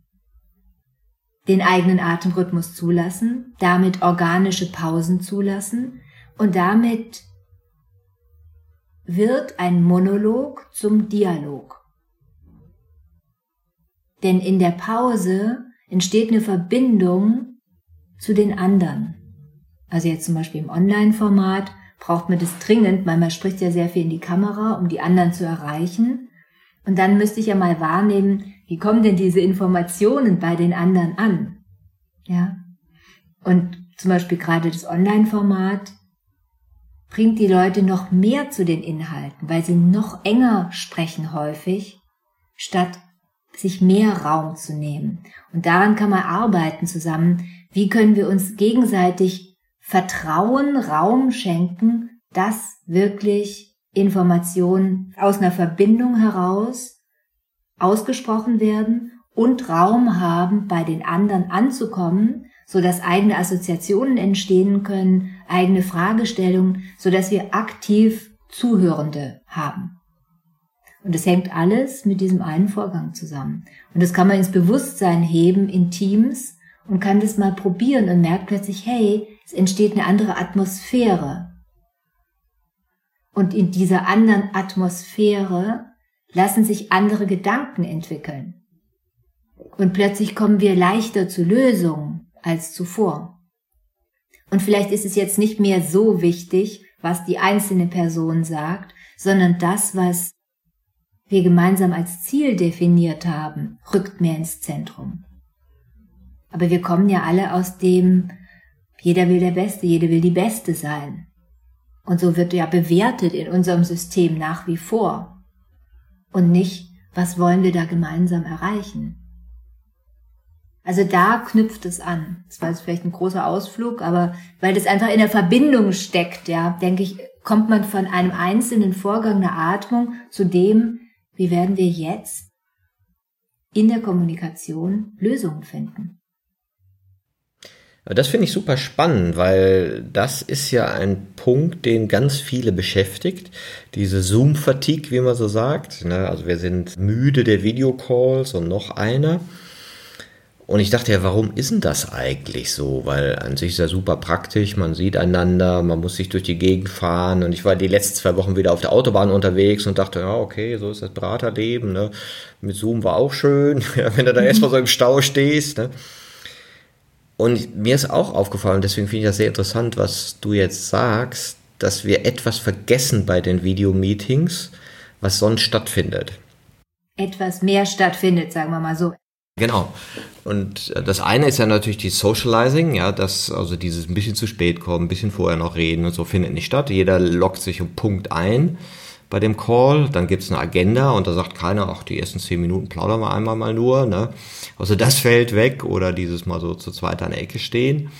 den eigenen Atemrhythmus zulassen, damit organische Pausen zulassen und damit wird ein Monolog zum Dialog. Denn in der Pause entsteht eine Verbindung zu den anderen. Also jetzt zum Beispiel im Online-Format braucht man das dringend, weil man spricht ja sehr viel in die Kamera, um die anderen zu erreichen. Und dann müsste ich ja mal wahrnehmen, wie kommen denn diese Informationen bei den anderen an? Ja. Und zum Beispiel gerade das Online-Format bringt die Leute noch mehr zu den Inhalten, weil sie noch enger sprechen häufig, statt sich mehr Raum zu nehmen. Und daran kann man arbeiten zusammen. Wie können wir uns gegenseitig Vertrauen, Raum schenken, dass wirklich Informationen aus einer Verbindung heraus ausgesprochen werden und Raum haben, bei den anderen anzukommen, so dass eigene Assoziationen entstehen können, eigene Fragestellungen, so dass wir aktiv Zuhörende haben. Und es hängt alles mit diesem einen Vorgang zusammen. Und das kann man ins Bewusstsein heben in Teams und kann das mal probieren und merkt plötzlich, hey, es entsteht eine andere Atmosphäre. Und in dieser anderen Atmosphäre lassen sich andere Gedanken entwickeln. Und plötzlich kommen wir leichter zu Lösungen als zuvor. Und vielleicht ist es jetzt nicht mehr so wichtig, was die einzelne Person sagt, sondern das, was wir gemeinsam als Ziel definiert haben, rückt mehr ins Zentrum. Aber wir kommen ja alle aus dem, jeder will der Beste, jeder will die Beste sein. Und so wird ja bewertet in unserem System nach wie vor. Und nicht, was wollen wir da gemeinsam erreichen. Also da knüpft es an. Das war jetzt vielleicht ein großer Ausflug, aber weil das einfach in der Verbindung steckt, ja, denke ich, kommt man von einem einzelnen Vorgang der Atmung zu dem, wie werden wir jetzt in der Kommunikation Lösungen finden. Das finde ich super spannend, weil das ist ja ein Punkt, den ganz viele beschäftigt. Diese Zoom-Fatigue, wie man so sagt. Ne? Also wir sind müde der Videocalls und noch einer. Und ich dachte ja, warum ist denn das eigentlich so? Weil an sich ist ja super praktisch, man sieht einander, man muss sich durch die Gegend fahren. Und ich war die letzten zwei Wochen wieder auf der Autobahn unterwegs und dachte, ja, okay, so ist das Beraterleben. Ne? Mit Zoom war auch schön, wenn du da erstmal so im Stau stehst. Ne? Und mir ist auch aufgefallen, deswegen finde ich das sehr interessant, was du jetzt sagst, dass wir etwas vergessen bei den Videomeetings, was sonst stattfindet. Etwas mehr stattfindet, sagen wir mal so. Genau. Und das eine ist ja natürlich die Socializing, ja, dass also dieses ein bisschen zu spät kommen, ein bisschen vorher noch reden und so findet nicht statt. Jeder lockt sich um Punkt ein bei dem Call, dann gibt's eine Agenda und da sagt keiner, ach, die ersten zehn Minuten plaudern wir einmal mal nur, ne? Also das fällt weg oder dieses Mal so zu zweit an der Ecke stehen.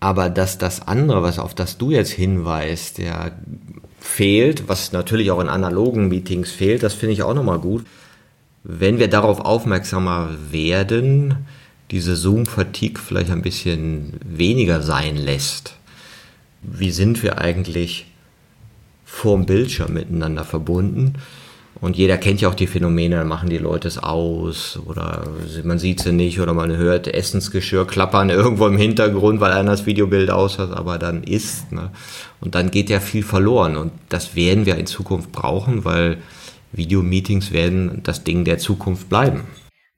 Aber dass das andere, was auf das du jetzt hinweist, ja, fehlt, was natürlich auch in analogen Meetings fehlt, das finde ich auch nochmal gut. Wenn wir darauf aufmerksamer werden, diese Zoom-Fatigue vielleicht ein bisschen weniger sein lässt. Wie sind wir eigentlich vorm Bildschirm miteinander verbunden. Und jeder kennt ja auch die Phänomene, dann machen die Leute es aus oder man sieht sie nicht oder man hört Essensgeschirr klappern irgendwo im Hintergrund, weil einer das Videobild aus hat, aber dann isst. Ne? Und dann geht ja viel verloren und das werden wir in Zukunft brauchen, weil Videomeetings werden das Ding der Zukunft bleiben.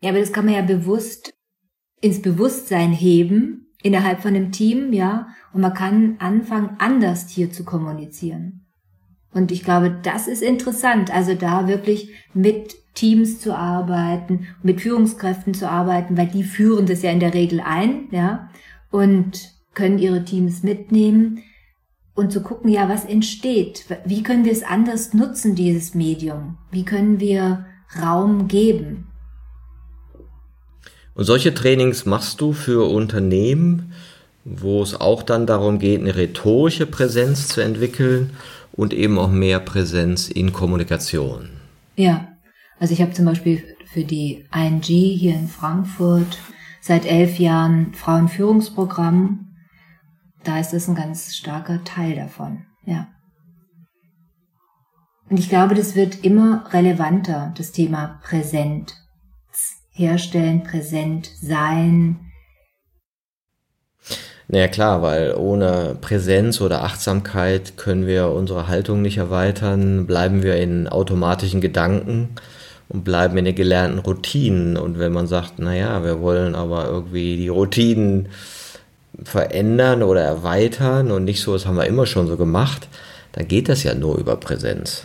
Ja, aber das kann man ja bewusst ins Bewusstsein heben innerhalb von einem Team, ja, und man kann anfangen, anders hier zu kommunizieren. Und ich glaube, das ist interessant, also da wirklich mit Teams zu arbeiten, mit Führungskräften zu arbeiten, weil die führen das ja in der Regel ein, ja, und können ihre Teams mitnehmen und zu gucken, ja, was entsteht? Wie können wir es anders nutzen, dieses Medium? Wie können wir Raum geben? Und solche Trainings machst du für Unternehmen, wo es auch dann darum geht, eine rhetorische Präsenz zu entwickeln und eben auch mehr Präsenz in Kommunikation. Ja, also ich habe zum Beispiel für die ING hier in Frankfurt seit elf Jahren Frauenführungsprogramm. Da ist das ein ganz starker Teil davon, ja. Und ich glaube, das wird immer relevanter, das Thema präsent herstellen, präsent sein, naja klar, weil ohne Präsenz oder Achtsamkeit können wir unsere Haltung nicht erweitern, bleiben wir in automatischen Gedanken und bleiben in den gelernten Routinen. Und wenn man sagt, naja, wir wollen aber irgendwie die Routinen verändern oder erweitern und nicht so, das haben wir immer schon so gemacht, dann geht das ja nur über Präsenz.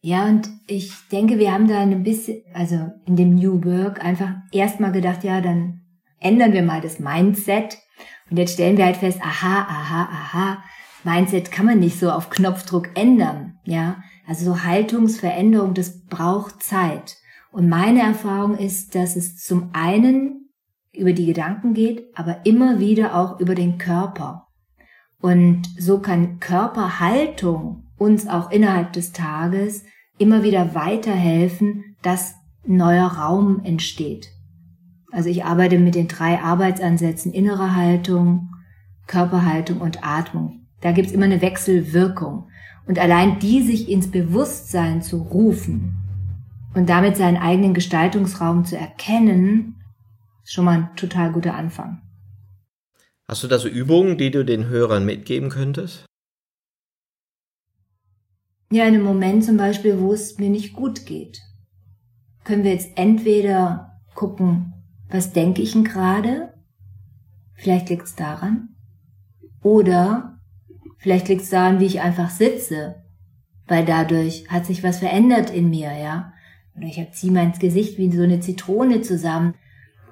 Ja, und ich denke, wir haben da ein bisschen, also in dem New Work einfach erstmal gedacht, ja, dann ändern wir mal das Mindset und jetzt stellen wir halt fest, aha, aha, aha, Mindset kann man nicht so auf Knopfdruck ändern, ja. Also so Haltungsveränderung, das braucht Zeit. Und meine Erfahrung ist, dass es zum einen über die Gedanken geht, aber immer wieder auch über den Körper. Und so kann Körperhaltung uns auch innerhalb des Tages immer wieder weiterhelfen, dass neuer Raum entsteht. Also ich arbeite mit den drei Arbeitsansätzen innere Haltung, Körperhaltung und Atmung. Da gibt's immer eine Wechselwirkung. Und allein die sich ins Bewusstsein zu rufen und damit seinen eigenen Gestaltungsraum zu erkennen, schon mal ein total guter Anfang. Hast du da so Übungen, die du den Hörern mitgeben könntest? Ja, in einem Moment zum Beispiel, wo es mir nicht gut geht, können wir jetzt entweder gucken, was denke ich denn gerade? Vielleicht liegt es daran. Oder vielleicht liegt es daran, wie ich einfach sitze, weil dadurch hat sich was verändert in mir, ja. Oder ich ziehe mein Gesicht wie so eine Zitrone zusammen.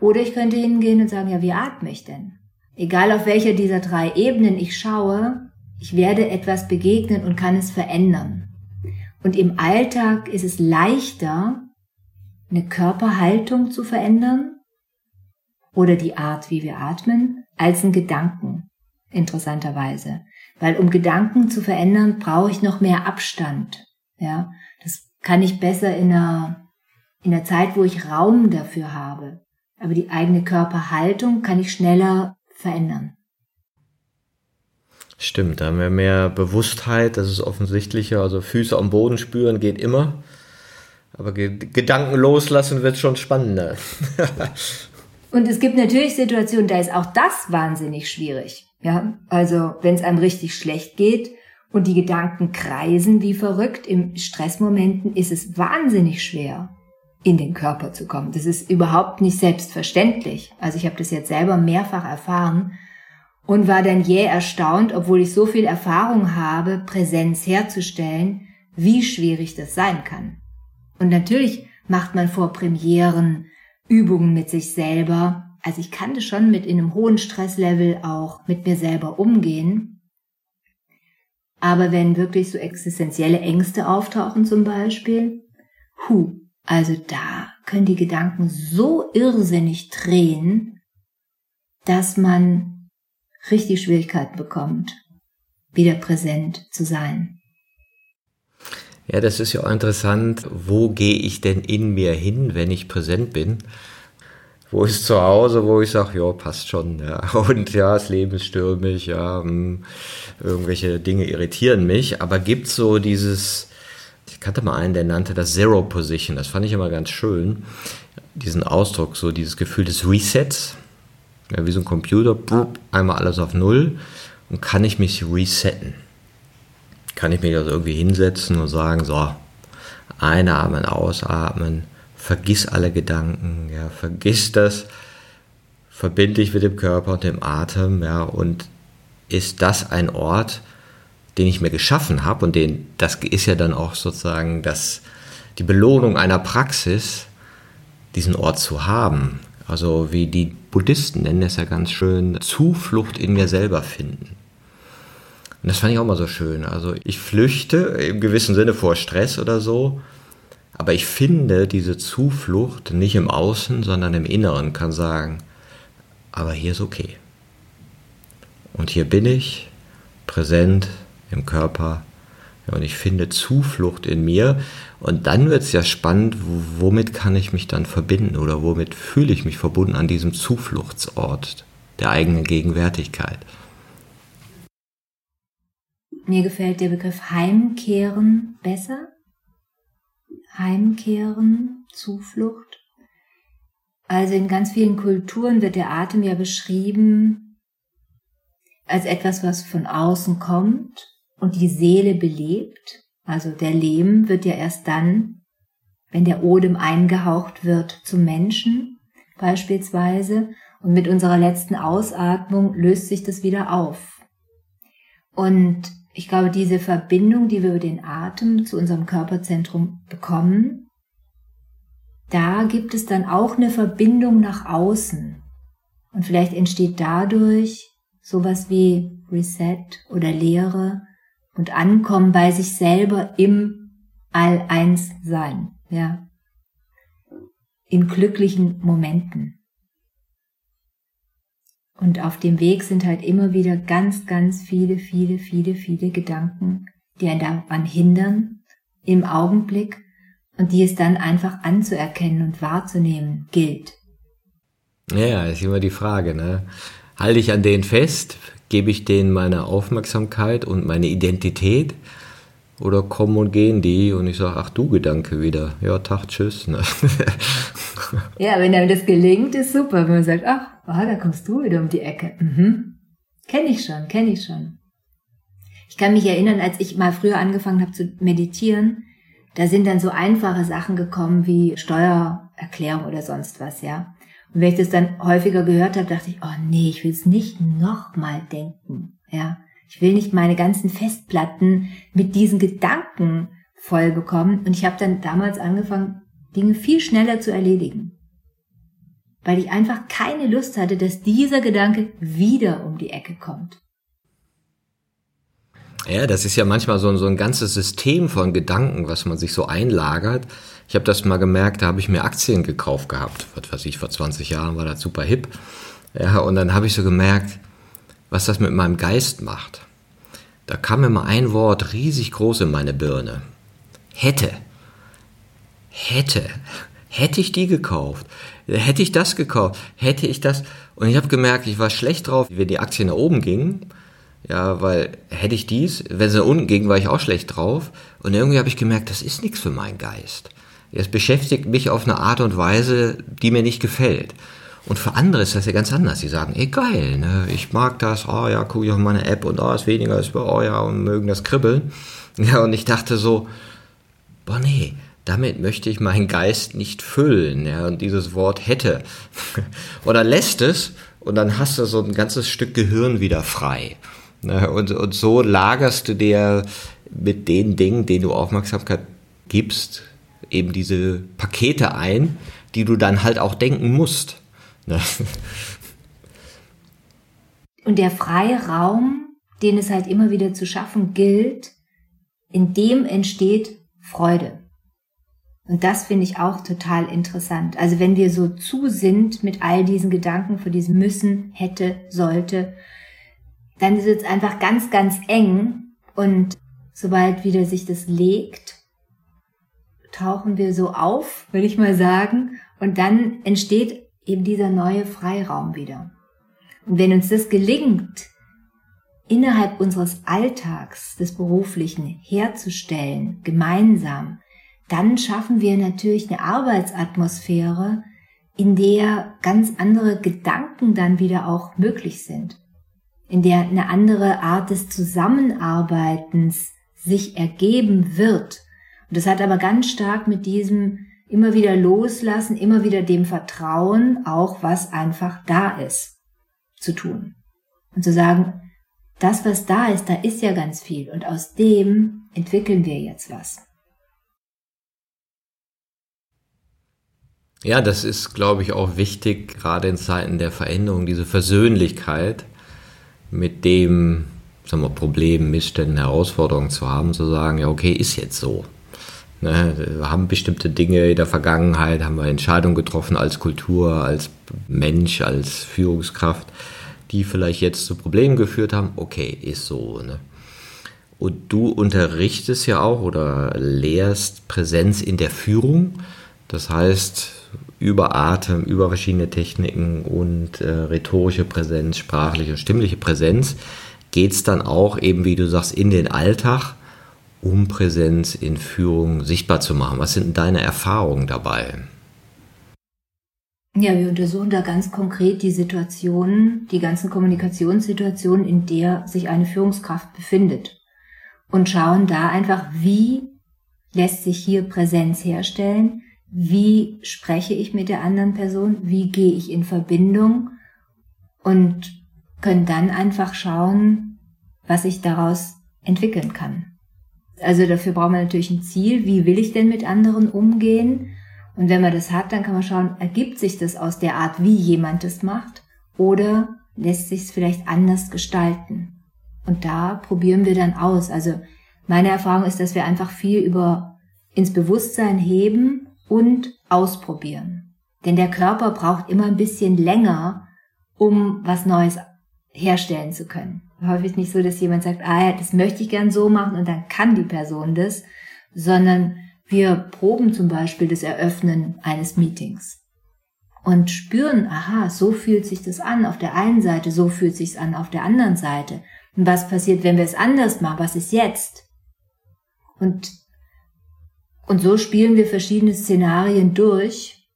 Oder ich könnte hingehen und sagen, ja, wie atme ich denn? Egal auf welcher dieser drei Ebenen ich schaue, ich werde etwas begegnen und kann es verändern. Und im Alltag ist es leichter, eine Körperhaltung zu verändern oder die Art, wie wir atmen, als ein Gedanken, interessanterweise. Weil um Gedanken zu verändern, brauche ich noch mehr Abstand. Ja, das kann ich besser in einer, in der Zeit, wo ich Raum dafür habe. Aber die eigene Körperhaltung kann ich schneller verändern. Stimmt, da haben wir mehr Bewusstheit, das ist offensichtlicher. Also Füße am Boden spüren geht immer. Aber Gedanken loslassen wird schon spannender. Und es gibt natürlich Situationen, da ist auch das wahnsinnig schwierig. Ja, also wenn es einem richtig schlecht geht und die Gedanken kreisen wie verrückt im Stressmomenten, ist es wahnsinnig schwer, in den Körper zu kommen. Das ist überhaupt nicht selbstverständlich. Also ich habe das jetzt selber mehrfach erfahren. und war dann jäh erstaunt, obwohl ich so viel Erfahrung habe, Präsenz herzustellen, wie schwierig das sein kann. Und natürlich macht man vor Premieren Übungen mit sich selber. Also ich kannte schon mit in einem hohen Stresslevel auch mit mir selber umgehen. Aber wenn wirklich so existenzielle Ängste auftauchen zum Beispiel, hu, also da können die Gedanken so irrsinnig drehen, dass man richtig Schwierigkeiten bekommt, wieder präsent zu sein. Ja, das ist ja auch interessant. Wo gehe ich denn in mir hin, wenn ich präsent bin? Wo ist zu Hause, wo ich sage, ja, passt schon. Ja. Und ja, das Leben ist stürmisch, ja, mh, hm, irgendwelche Dinge irritieren mich. Aber gibt so dieses, kannte mal einen, der nannte das Zero Position. Das fand ich immer ganz schön. Diesen Ausdruck, so dieses Gefühl des Resets. Ja, wie so ein Computer, einmal alles auf Null und kann ich mich resetten kann ich mich also irgendwie hinsetzen und sagen, so, einatmen, ausatmen, vergiss alle Gedanken, ja, vergiss das, verbinde dich mit dem Körper und dem Atem, ja, und ist das ein Ort, den ich mir geschaffen habe und den, das ist ja dann auch sozusagen das, die Belohnung einer Praxis, diesen Ort zu haben. Also wie die Buddhisten nennen es ja ganz schön, Zuflucht in mir selber finden. Und das fand ich auch mal so schön. Also ich flüchte im gewissen Sinne vor Stress oder so, aber ich finde diese Zuflucht nicht im Außen, sondern im Inneren, kann sagen, aber hier ist okay. Und hier bin ich, präsent im Körper, ja, und ich finde Zuflucht in mir. Und dann wird es ja spannend, womit kann ich mich dann verbinden oder womit fühle ich mich verbunden an diesem Zufluchtsort der eigenen Gegenwärtigkeit. Mir gefällt der Begriff Heimkehren besser. Heimkehren, Zuflucht. Also in ganz vielen Kulturen wird der Atem ja beschrieben als etwas, was von außen kommt und die Seele belebt. Also der Lehm wird ja erst dann, wenn der Odem eingehaucht wird zum Menschen beispielsweise und mit unserer letzten Ausatmung löst sich das wieder auf. Und ich glaube, diese Verbindung, die wir über den Atem zu unserem Körperzentrum bekommen, da gibt es dann auch eine Verbindung nach außen. Und vielleicht entsteht dadurch sowas wie Reset oder Lehre und Ankommen bei sich selber im All-Eins-Sein, ja. In glücklichen Momenten. Und auf dem Weg sind halt immer wieder ganz, ganz viele, viele, viele, viele Gedanken, die einen daran hindern, im Augenblick und die es dann einfach anzuerkennen und wahrzunehmen gilt. Ja, ist immer die Frage, ne? Halte ich an denen fest? Gebe ich denen meine Aufmerksamkeit und meine Identität? Oder kommen und gehen die und ich sage, ach du Gedanke wieder. Ja, Tag, tschüss. Ne? ja, wenn einem das gelingt, ist super. Wenn man sagt, ach, oh, da kommst du wieder um die Ecke. Mhm. Kenne ich schon, kenne ich schon. Ich kann mich erinnern, als ich mal früher angefangen habe zu meditieren, da sind dann so einfache Sachen gekommen wie Steuererklärung oder sonst was, ja. Und wenn ich das dann häufiger gehört habe, dachte ich, oh nee, ich will es nicht nochmal denken, ja. Ich will nicht meine ganzen Festplatten mit diesen Gedanken voll bekommen. Und ich habe dann damals angefangen, Dinge viel schneller zu erledigen weil ich einfach keine Lust hatte, dass dieser Gedanke wieder um die Ecke kommt. Ja, das ist ja manchmal so so ein ganzes System von Gedanken, was man sich so einlagert. Ich habe das mal gemerkt, da habe ich mir Aktien gekauft gehabt. Was weiß ich, vor 20 Jahren war das super hip. Ja, und dann habe ich so gemerkt, was das mit meinem Geist macht. Da kam mir mal ein Wort riesig groß in meine Birne. Hätte. Hätte. Hätte ich die gekauft, hätte ich das gekauft, hätte ich das. Und ich habe gemerkt, ich war schlecht drauf, wie die Aktien nach oben gingen. Ja, weil hätte ich dies, wenn sie unten gingen, war ich auch schlecht drauf. Und irgendwie habe ich gemerkt, das ist nichts für meinen Geist. Es beschäftigt mich auf eine Art und Weise, die mir nicht gefällt. Und für andere ist das ja ganz anders. Sie sagen, ey geil, ne? ich mag das, oh ja, gucke ich auf meine App und oh, ist weniger, ist, oh ja, und mögen das kribbeln. Ja, und ich dachte so, boah nee, damit möchte ich meinen Geist nicht füllen. Ja, und dieses Wort hätte. Oder lässt es, und dann hast du so ein ganzes Stück Gehirn wieder frei. Ne? Und, und so lagerst du dir mit den Dingen, denen du Aufmerksamkeit gibst, eben diese Pakete ein, die du dann halt auch denken musst. Ne? Und der freie Raum, den es halt immer wieder zu schaffen gilt, in dem entsteht Freude. Und das finde ich auch total interessant. Also wenn wir so zu sind mit all diesen Gedanken von diesem müssen, hätte, sollte, dann ist es einfach ganz, ganz eng. Und sobald wieder sich das legt, tauchen wir so auf, würde ich mal sagen. Und dann entsteht eben dieser neue Freiraum wieder. Und wenn uns das gelingt, innerhalb unseres Alltags des Beruflichen herzustellen, gemeinsam, dann schaffen wir natürlich eine Arbeitsatmosphäre, in der ganz andere Gedanken dann wieder auch möglich sind, in der eine andere Art des Zusammenarbeitens sich ergeben wird. Und das hat aber ganz stark mit diesem immer wieder loslassen, immer wieder dem Vertrauen, auch was einfach da ist, zu tun. Und zu sagen, das, was da ist, da ist ja ganz viel und aus dem entwickeln wir jetzt was. Ja, das ist, glaube ich, auch wichtig, gerade in Zeiten der Veränderung, diese Versöhnlichkeit mit dem sagen wir, Problem, Missständen, Herausforderungen zu haben, zu sagen, ja, okay, ist jetzt so. Ne, wir haben bestimmte Dinge in der Vergangenheit, haben wir Entscheidungen getroffen als Kultur, als Mensch, als Führungskraft, die vielleicht jetzt zu Problemen geführt haben. Okay, ist so. Ne? Und du unterrichtest ja auch oder lehrst Präsenz in der Führung. Das heißt, über Atem, über verschiedene Techniken und äh, rhetorische Präsenz, sprachliche und stimmliche Präsenz geht es dann auch eben, wie du sagst, in den Alltag, um Präsenz in Führung sichtbar zu machen. Was sind deine Erfahrungen dabei? Ja, wir untersuchen da ganz konkret die Situationen, die ganzen Kommunikationssituationen, in der sich eine Führungskraft befindet. Und schauen da einfach, wie lässt sich hier Präsenz herstellen, wie spreche ich mit der anderen Person, wie gehe ich in Verbindung und können dann einfach schauen, was ich daraus entwickeln kann. Also dafür braucht man natürlich ein Ziel, wie will ich denn mit anderen umgehen? Und wenn man das hat, dann kann man schauen, ergibt sich das aus der Art, wie jemand das macht oder lässt sich es vielleicht anders gestalten? Und da probieren wir dann aus. Also meine Erfahrung ist, dass wir einfach viel über ins Bewusstsein heben und ausprobieren. Denn der Körper braucht immer ein bisschen länger, um was Neues herstellen zu können. Häufig nicht so, dass jemand sagt, ah ja, das möchte ich gern so machen und dann kann die Person das, sondern wir proben zum Beispiel das Eröffnen eines Meetings und spüren, aha, so fühlt sich das an auf der einen Seite, so fühlt sich an auf der anderen Seite. Und was passiert, wenn wir es anders machen? Was ist jetzt? Und, und so spielen wir verschiedene Szenarien durch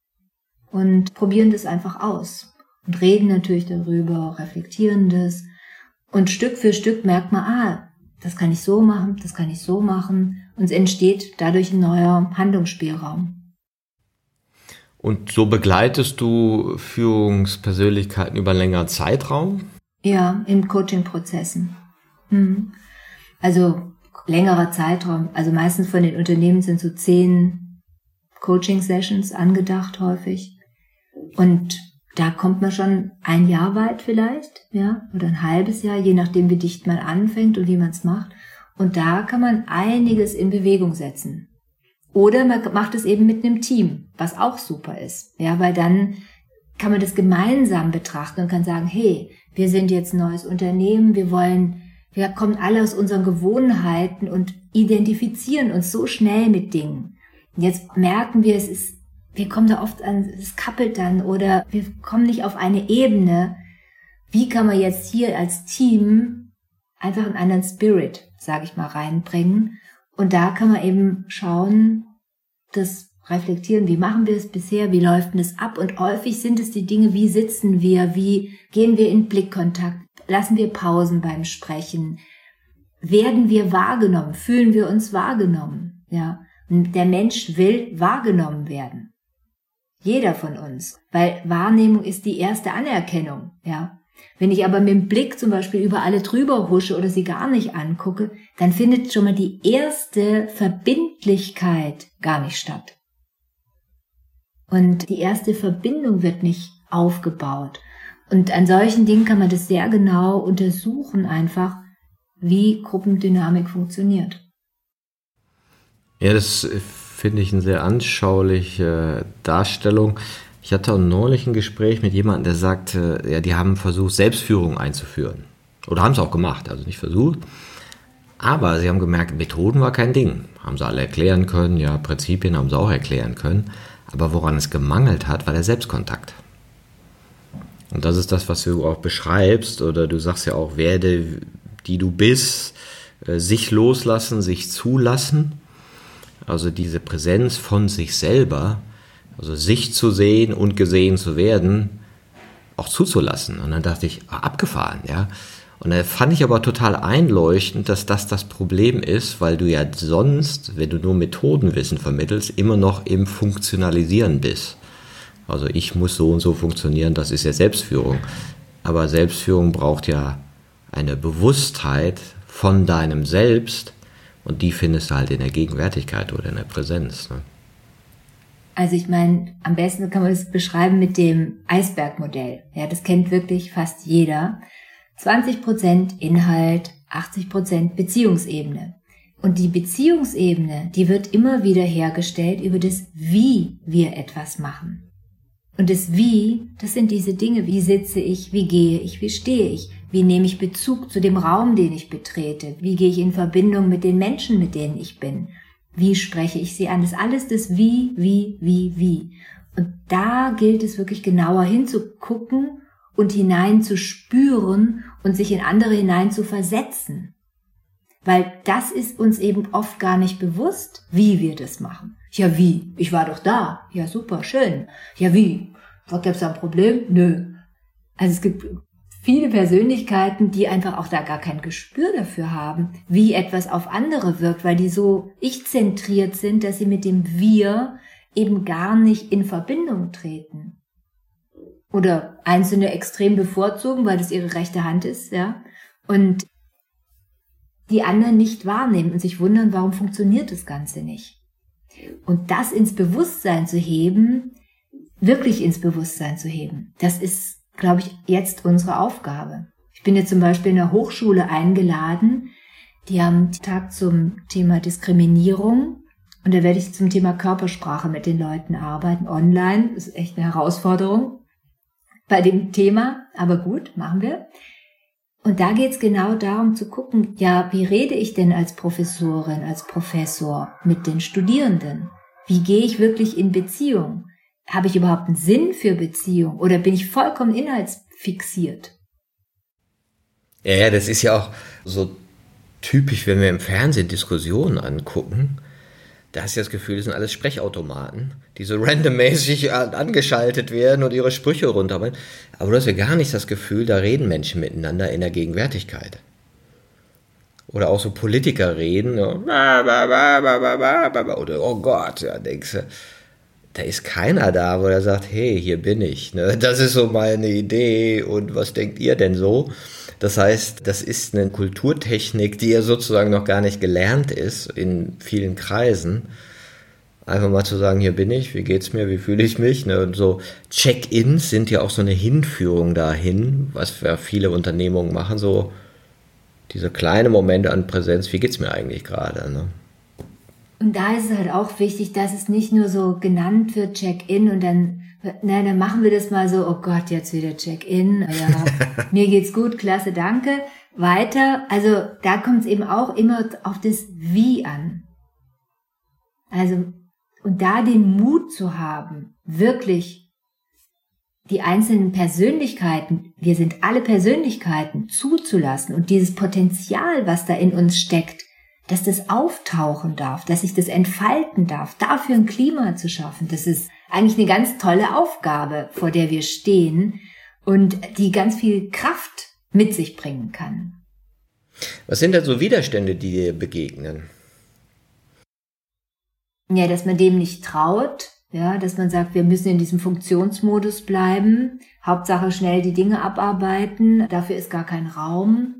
und probieren das einfach aus und reden natürlich darüber, reflektieren das. Und Stück für Stück merkt man, ah, das kann ich so machen, das kann ich so machen. Und es entsteht dadurch ein neuer Handlungsspielraum. Und so begleitest du Führungspersönlichkeiten über einen längeren Zeitraum? Ja, in Coaching-Prozessen. Mhm. Also längerer Zeitraum. Also meistens von den Unternehmen sind so zehn Coaching-Sessions angedacht häufig. Und da kommt man schon ein Jahr weit vielleicht, ja, oder ein halbes Jahr, je nachdem, wie dicht man anfängt und wie man es macht. Und da kann man einiges in Bewegung setzen. Oder man macht es eben mit einem Team, was auch super ist, ja, weil dann kann man das gemeinsam betrachten und kann sagen, hey, wir sind jetzt ein neues Unternehmen, wir wollen, wir kommen alle aus unseren Gewohnheiten und identifizieren uns so schnell mit Dingen. Jetzt merken wir, es ist wir kommen da oft an, es kappelt dann oder wir kommen nicht auf eine Ebene. Wie kann man jetzt hier als Team einfach einen anderen Spirit, sage ich mal, reinbringen? Und da kann man eben schauen, das reflektieren, wie machen wir es bisher, wie läuft es ab? Und häufig sind es die Dinge, wie sitzen wir, wie gehen wir in Blickkontakt, lassen wir Pausen beim Sprechen, werden wir wahrgenommen, fühlen wir uns wahrgenommen, ja. Und der Mensch will wahrgenommen werden. Jeder von uns. Weil Wahrnehmung ist die erste Anerkennung, ja. Wenn ich aber mit dem Blick zum Beispiel über alle drüber husche oder sie gar nicht angucke, dann findet schon mal die erste Verbindlichkeit gar nicht statt. Und die erste Verbindung wird nicht aufgebaut. Und an solchen Dingen kann man das sehr genau untersuchen, einfach, wie Gruppendynamik funktioniert. Ja, das finde ich eine sehr anschauliche Darstellung. Ich hatte auch neulich ein Gespräch mit jemandem, der sagte, ja, die haben versucht, Selbstführung einzuführen. Oder haben es auch gemacht, also nicht versucht. Aber sie haben gemerkt, Methoden war kein Ding. Haben sie alle erklären können, ja, Prinzipien haben sie auch erklären können. Aber woran es gemangelt hat, war der Selbstkontakt. Und das ist das, was du auch beschreibst, oder du sagst ja auch, werde, die du bist, äh, sich loslassen, sich zulassen. Also diese Präsenz von sich selber, also sich zu sehen und gesehen zu werden, auch zuzulassen. Und dann dachte ich, ah, abgefahren, ja. Und da fand ich aber total einleuchtend, dass das das Problem ist, weil du ja sonst, wenn du nur Methodenwissen vermittelst, immer noch im Funktionalisieren bist. Also ich muss so und so funktionieren, das ist ja Selbstführung. Aber Selbstführung braucht ja eine Bewusstheit von deinem Selbst und die findest du halt in der Gegenwärtigkeit oder in der Präsenz. Ne? Also ich meine, am besten kann man es beschreiben mit dem Eisbergmodell. Ja, das kennt wirklich fast jeder. 20% Inhalt, 80% Beziehungsebene. Und die Beziehungsebene, die wird immer wieder hergestellt über das, wie wir etwas machen. Und das Wie, das sind diese Dinge. Wie sitze ich? Wie gehe ich? Wie stehe ich? Wie nehme ich Bezug zu dem Raum, den ich betrete? Wie gehe ich in Verbindung mit den Menschen, mit denen ich bin? Wie spreche ich sie an? Das ist alles das Wie, Wie, Wie, Wie. Und da gilt es wirklich genauer hinzugucken und hinein zu spüren und sich in andere hinein zu versetzen. Weil das ist uns eben oft gar nicht bewusst, wie wir das machen. Ja, wie? Ich war doch da. Ja, super, schön. Ja, wie? Gab es da ein Problem? Nö. Also es gibt viele Persönlichkeiten, die einfach auch da gar kein Gespür dafür haben, wie etwas auf andere wirkt, weil die so ich-zentriert sind, dass sie mit dem Wir eben gar nicht in Verbindung treten. Oder einzelne extrem bevorzugen, weil das ihre rechte Hand ist, ja. Und die anderen nicht wahrnehmen und sich wundern, warum funktioniert das Ganze nicht. Und das ins Bewusstsein zu heben, wirklich ins Bewusstsein zu heben, das ist, glaube ich, jetzt unsere Aufgabe. Ich bin jetzt zum Beispiel in der Hochschule eingeladen. Die haben einen Tag zum Thema Diskriminierung. Und da werde ich zum Thema Körpersprache mit den Leuten arbeiten, online. Ist echt eine Herausforderung bei dem Thema. Aber gut, machen wir. Und da geht's genau darum zu gucken, ja, wie rede ich denn als Professorin, als Professor mit den Studierenden? Wie gehe ich wirklich in Beziehung? Habe ich überhaupt einen Sinn für Beziehung oder bin ich vollkommen inhaltsfixiert? Ja, das ist ja auch so typisch, wenn wir im Fernsehen Diskussionen angucken da hast du das Gefühl, das sind alles Sprechautomaten, die so randommäßig angeschaltet werden und ihre Sprüche runterbringen. Aber du hast ja gar nicht das Gefühl, da reden Menschen miteinander in der Gegenwärtigkeit. Oder auch so Politiker reden, oder oh Gott, ja, denkst du, da ist keiner da, wo er sagt, hey, hier bin ich. Ne? Das ist so meine Idee und was denkt ihr denn so? Das heißt, das ist eine Kulturtechnik, die ja sozusagen noch gar nicht gelernt ist in vielen Kreisen. Einfach mal zu sagen, hier bin ich, wie geht's mir, wie fühle ich mich. Ne? Und so Check-ins sind ja auch so eine Hinführung dahin, was ja viele Unternehmungen machen, so diese kleinen Momente an Präsenz, wie geht's mir eigentlich gerade. Ne? Und da ist es halt auch wichtig, dass es nicht nur so genannt wird, Check-in und dann na, dann machen wir das mal so, oh Gott, jetzt wieder Check-in. Ja, mir geht's gut, klasse, danke. Weiter. Also da kommt es eben auch immer auf das Wie an. Also, und da den Mut zu haben, wirklich die einzelnen Persönlichkeiten, wir sind alle Persönlichkeiten, zuzulassen und dieses Potenzial, was da in uns steckt, dass das auftauchen darf, dass sich das entfalten darf, dafür ein Klima zu schaffen, das ist eigentlich eine ganz tolle Aufgabe, vor der wir stehen und die ganz viel Kraft mit sich bringen kann. Was sind denn so Widerstände, die dir begegnen? Ja, dass man dem nicht traut, Ja, dass man sagt, wir müssen in diesem Funktionsmodus bleiben. Hauptsache schnell die Dinge abarbeiten. Dafür ist gar kein Raum.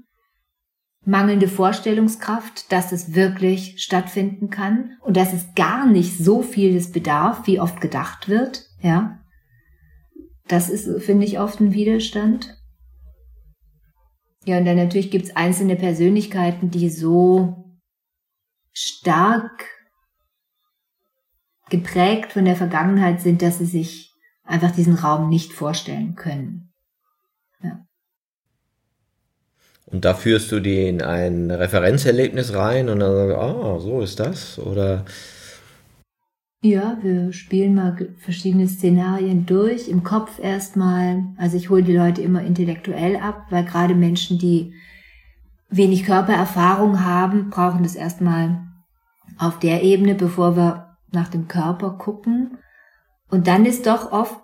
Mangelnde Vorstellungskraft, dass es wirklich stattfinden kann und dass es gar nicht so vieles bedarf, wie oft gedacht wird. Ja, das ist, finde ich, oft ein Widerstand. Ja, und dann natürlich gibt es einzelne Persönlichkeiten, die so stark geprägt von der Vergangenheit sind, dass sie sich einfach diesen Raum nicht vorstellen können. Und da führst du die in ein Referenzerlebnis rein und dann sagst du, ah, so ist das? Oder? Ja, wir spielen mal verschiedene Szenarien durch, im Kopf erstmal. Also ich hole die Leute immer intellektuell ab, weil gerade Menschen, die wenig Körpererfahrung haben, brauchen das erstmal auf der Ebene, bevor wir nach dem Körper gucken. Und dann ist doch oft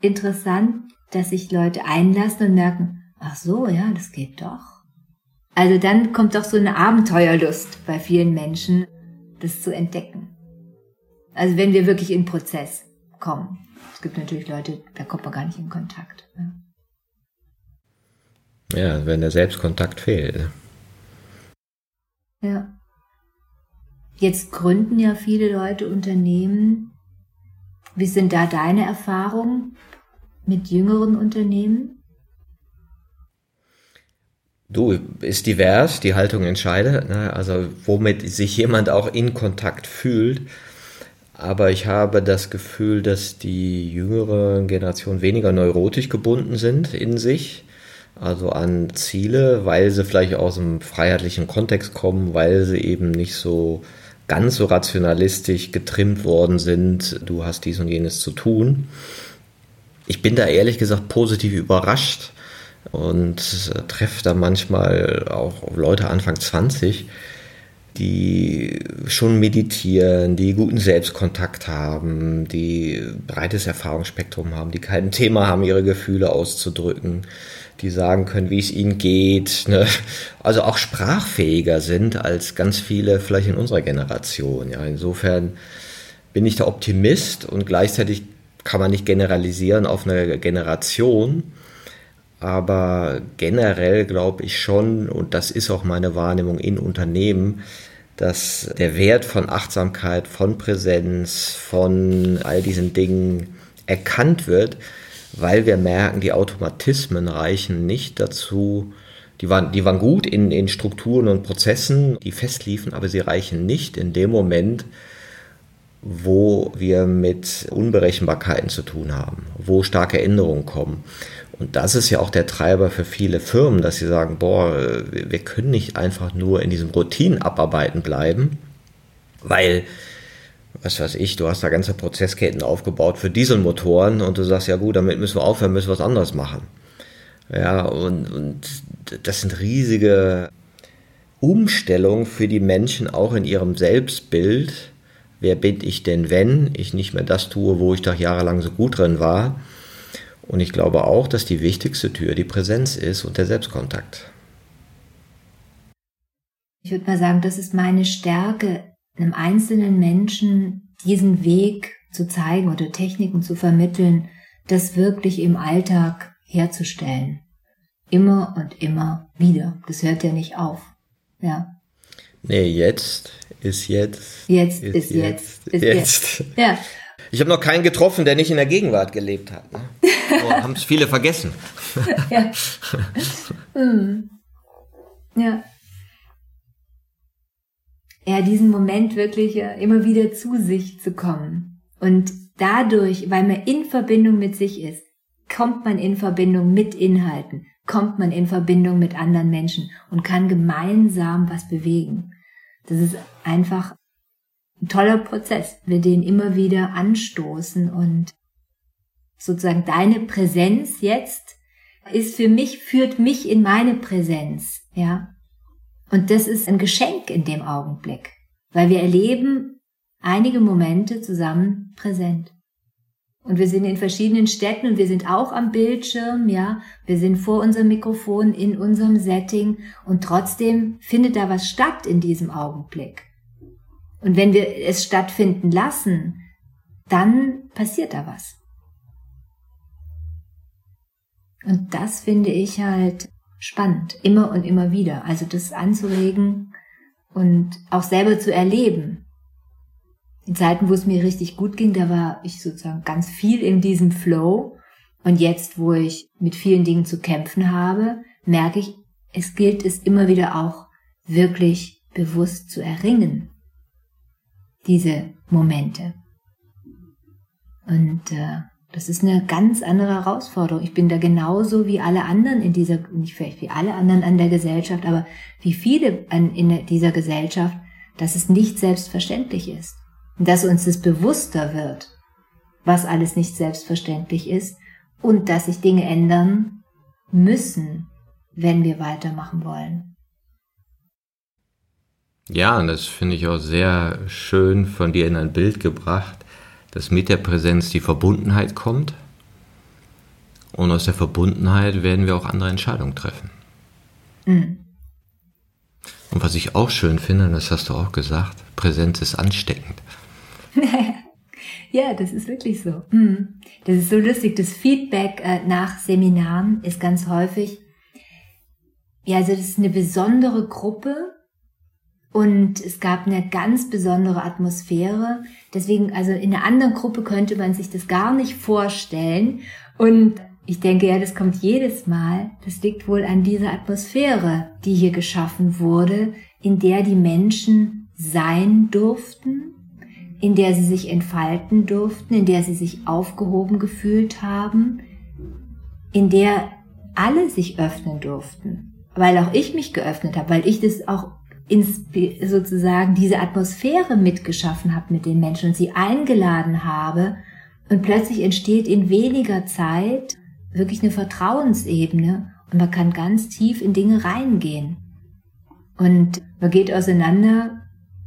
interessant, dass sich Leute einlassen und merken, ach so, ja, das geht doch. Also dann kommt doch so eine Abenteuerlust bei vielen Menschen, das zu entdecken. Also wenn wir wirklich in Prozess kommen. Es gibt natürlich Leute, da kommt man gar nicht in Kontakt. Ja, ja wenn der Selbstkontakt fehlt. Ja. Jetzt gründen ja viele Leute Unternehmen. Wie sind da deine Erfahrungen mit jüngeren Unternehmen? Du, ist divers, die Haltung entscheidet, ne? also womit sich jemand auch in Kontakt fühlt. Aber ich habe das Gefühl, dass die jüngere Generation weniger neurotisch gebunden sind in sich, also an Ziele, weil sie vielleicht aus einem freiheitlichen Kontext kommen, weil sie eben nicht so ganz so rationalistisch getrimmt worden sind, du hast dies und jenes zu tun. Ich bin da ehrlich gesagt positiv überrascht und treffe da manchmal auch Leute Anfang 20, die schon meditieren, die guten Selbstkontakt haben, die breites Erfahrungsspektrum haben, die kein Thema haben, ihre Gefühle auszudrücken, die sagen können, wie es ihnen geht, ne? also auch sprachfähiger sind als ganz viele vielleicht in unserer Generation. Ja, insofern bin ich der Optimist und gleichzeitig kann man nicht generalisieren auf eine Generation, aber generell glaube ich schon, und das ist auch meine Wahrnehmung in Unternehmen, dass der Wert von Achtsamkeit, von Präsenz, von all diesen Dingen erkannt wird weil wir merken, die Automatismen reichen nicht dazu, die waren, die waren gut in, in Strukturen und Prozessen, die festliefen, aber sie reichen nicht in dem Moment, wo wir mit Unberechenbarkeiten zu tun haben, wo starke Änderungen kommen. Und das ist ja auch der Treiber für viele Firmen, dass sie sagen, boah, wir können nicht einfach nur in diesem Routinenabarbeiten bleiben, weil was weiß ich, du hast da ganze Prozessketten aufgebaut für Dieselmotoren und du sagst, ja gut, damit müssen wir aufhören, müssen wir was anderes machen. Ja, und, und das sind riesige Umstellungen für die Menschen auch in ihrem Selbstbild. Wer bin ich denn, wenn ich nicht mehr das tue, wo ich doch jahrelang so gut drin war? Und ich glaube auch, dass die wichtigste Tür die Präsenz ist und der Selbstkontakt. Ich würde mal sagen, das ist meine Stärke einem einzelnen Menschen diesen Weg zu zeigen oder Techniken zu vermitteln, das wirklich im Alltag herzustellen. Immer und immer wieder. Das hört ja nicht auf. Ja. Nee, jetzt ist jetzt. Jetzt ist, ist jetzt, jetzt. Ist jetzt. jetzt. Ja. Ich habe noch keinen getroffen, der nicht in der Gegenwart gelebt hat. Ne? Oh, Haben es viele vergessen. ja. Hm. ja ja, diesen Moment wirklich immer wieder zu sich zu kommen. Und dadurch, weil man in Verbindung mit sich ist, kommt man in Verbindung mit Inhalten, kommt man in Verbindung mit anderen Menschen und kann gemeinsam was bewegen. Das ist einfach ein toller Prozess, wir den immer wieder anstoßen und sozusagen deine Präsenz jetzt ist für mich, führt mich in meine Präsenz, ja. Und das ist ein Geschenk in dem Augenblick, weil wir erleben einige Momente zusammen präsent. Und wir sind in verschiedenen Städten und wir sind auch am Bildschirm, ja. Wir sind vor unserem Mikrofon in unserem Setting und trotzdem findet da was statt in diesem Augenblick. Und wenn wir es stattfinden lassen, dann passiert da was. Und das finde ich halt spannend, immer und immer wieder. Also das anzuregen und auch selber zu erleben. In Zeiten, wo es mir richtig gut ging, da war ich sozusagen ganz viel in diesem Flow. Und jetzt, wo ich mit vielen Dingen zu kämpfen habe, merke ich, es gilt es immer wieder auch wirklich bewusst zu erringen. Diese Momente. Und äh, das ist eine ganz andere Herausforderung. Ich bin da genauso wie alle anderen in dieser, nicht vielleicht wie alle anderen an der Gesellschaft, aber wie viele an, in dieser Gesellschaft, dass es nicht selbstverständlich ist. Und dass uns das bewusster wird, was alles nicht selbstverständlich ist und dass sich Dinge ändern müssen, wenn wir weitermachen wollen. Ja, und das finde ich auch sehr schön von dir in ein Bild gebracht, dass mit der Präsenz die Verbundenheit kommt und aus der Verbundenheit werden wir auch andere Entscheidungen treffen. Mhm. Und was ich auch schön finde, das hast du auch gesagt, Präsenz ist ansteckend. ja, das ist wirklich so. Mhm. Das ist so lustig. Das Feedback äh, nach Seminaren ist ganz häufig, ja, also das ist eine besondere Gruppe, und es gab eine ganz besondere Atmosphäre. Deswegen, also in einer anderen Gruppe könnte man sich das gar nicht vorstellen. Und ich denke, ja, das kommt jedes Mal. Das liegt wohl an dieser Atmosphäre, die hier geschaffen wurde, in der die Menschen sein durften, in der sie sich entfalten durften, in der sie sich aufgehoben gefühlt haben, in der alle sich öffnen durften, weil auch ich mich geöffnet habe, weil ich das auch sozusagen diese Atmosphäre mitgeschaffen habe mit den Menschen und sie eingeladen habe und plötzlich entsteht in weniger Zeit wirklich eine Vertrauensebene und man kann ganz tief in Dinge reingehen. Und man geht auseinander,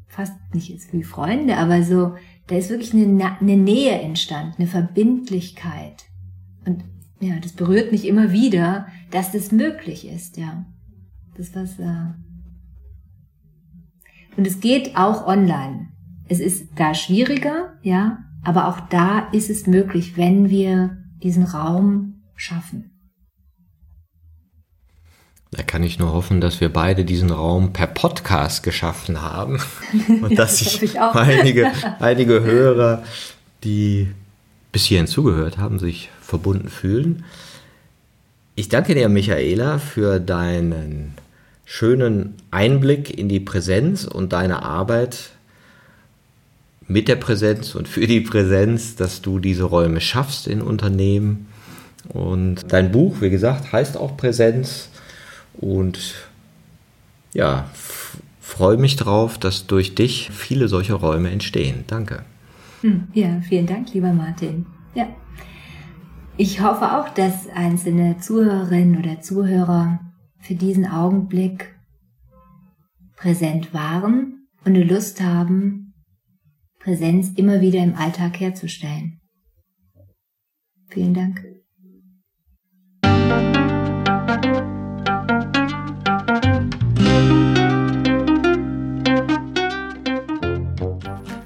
fast nicht jetzt wie Freunde, aber so, da ist wirklich eine, eine Nähe entstanden, eine Verbindlichkeit. Und ja, das berührt mich immer wieder, dass das möglich ist, ja. Das was äh, und es geht auch online. Es ist da schwieriger, ja, aber auch da ist es möglich, wenn wir diesen Raum schaffen. Da kann ich nur hoffen, dass wir beide diesen Raum per Podcast geschaffen haben und dass das sich einige, einige Hörer, die bis hierhin zugehört haben, sich verbunden fühlen. Ich danke dir, Michaela, für deinen schönen Einblick in die Präsenz und deine Arbeit mit der Präsenz und für die Präsenz, dass du diese Räume schaffst in Unternehmen. Und dein Buch, wie gesagt, heißt auch Präsenz. Und ja, freue mich drauf, dass durch dich viele solche Räume entstehen. Danke. Hm, ja, vielen Dank, lieber Martin. Ja. Ich hoffe auch, dass einzelne Zuhörerinnen oder Zuhörer für diesen Augenblick präsent waren und eine Lust haben, Präsenz immer wieder im Alltag herzustellen. Vielen Dank.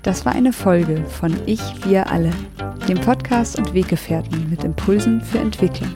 Das war eine Folge von Ich, wir alle, dem Podcast und Weggefährten mit Impulsen für Entwicklung.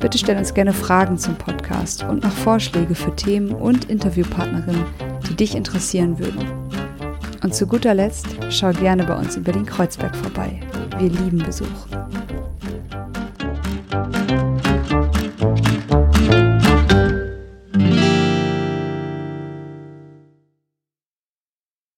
Bitte stell uns gerne Fragen zum Podcast und noch Vorschläge für Themen und Interviewpartnerinnen, die dich interessieren würden. Und zu guter Letzt schau gerne bei uns über den Kreuzberg vorbei. Wir lieben Besuch.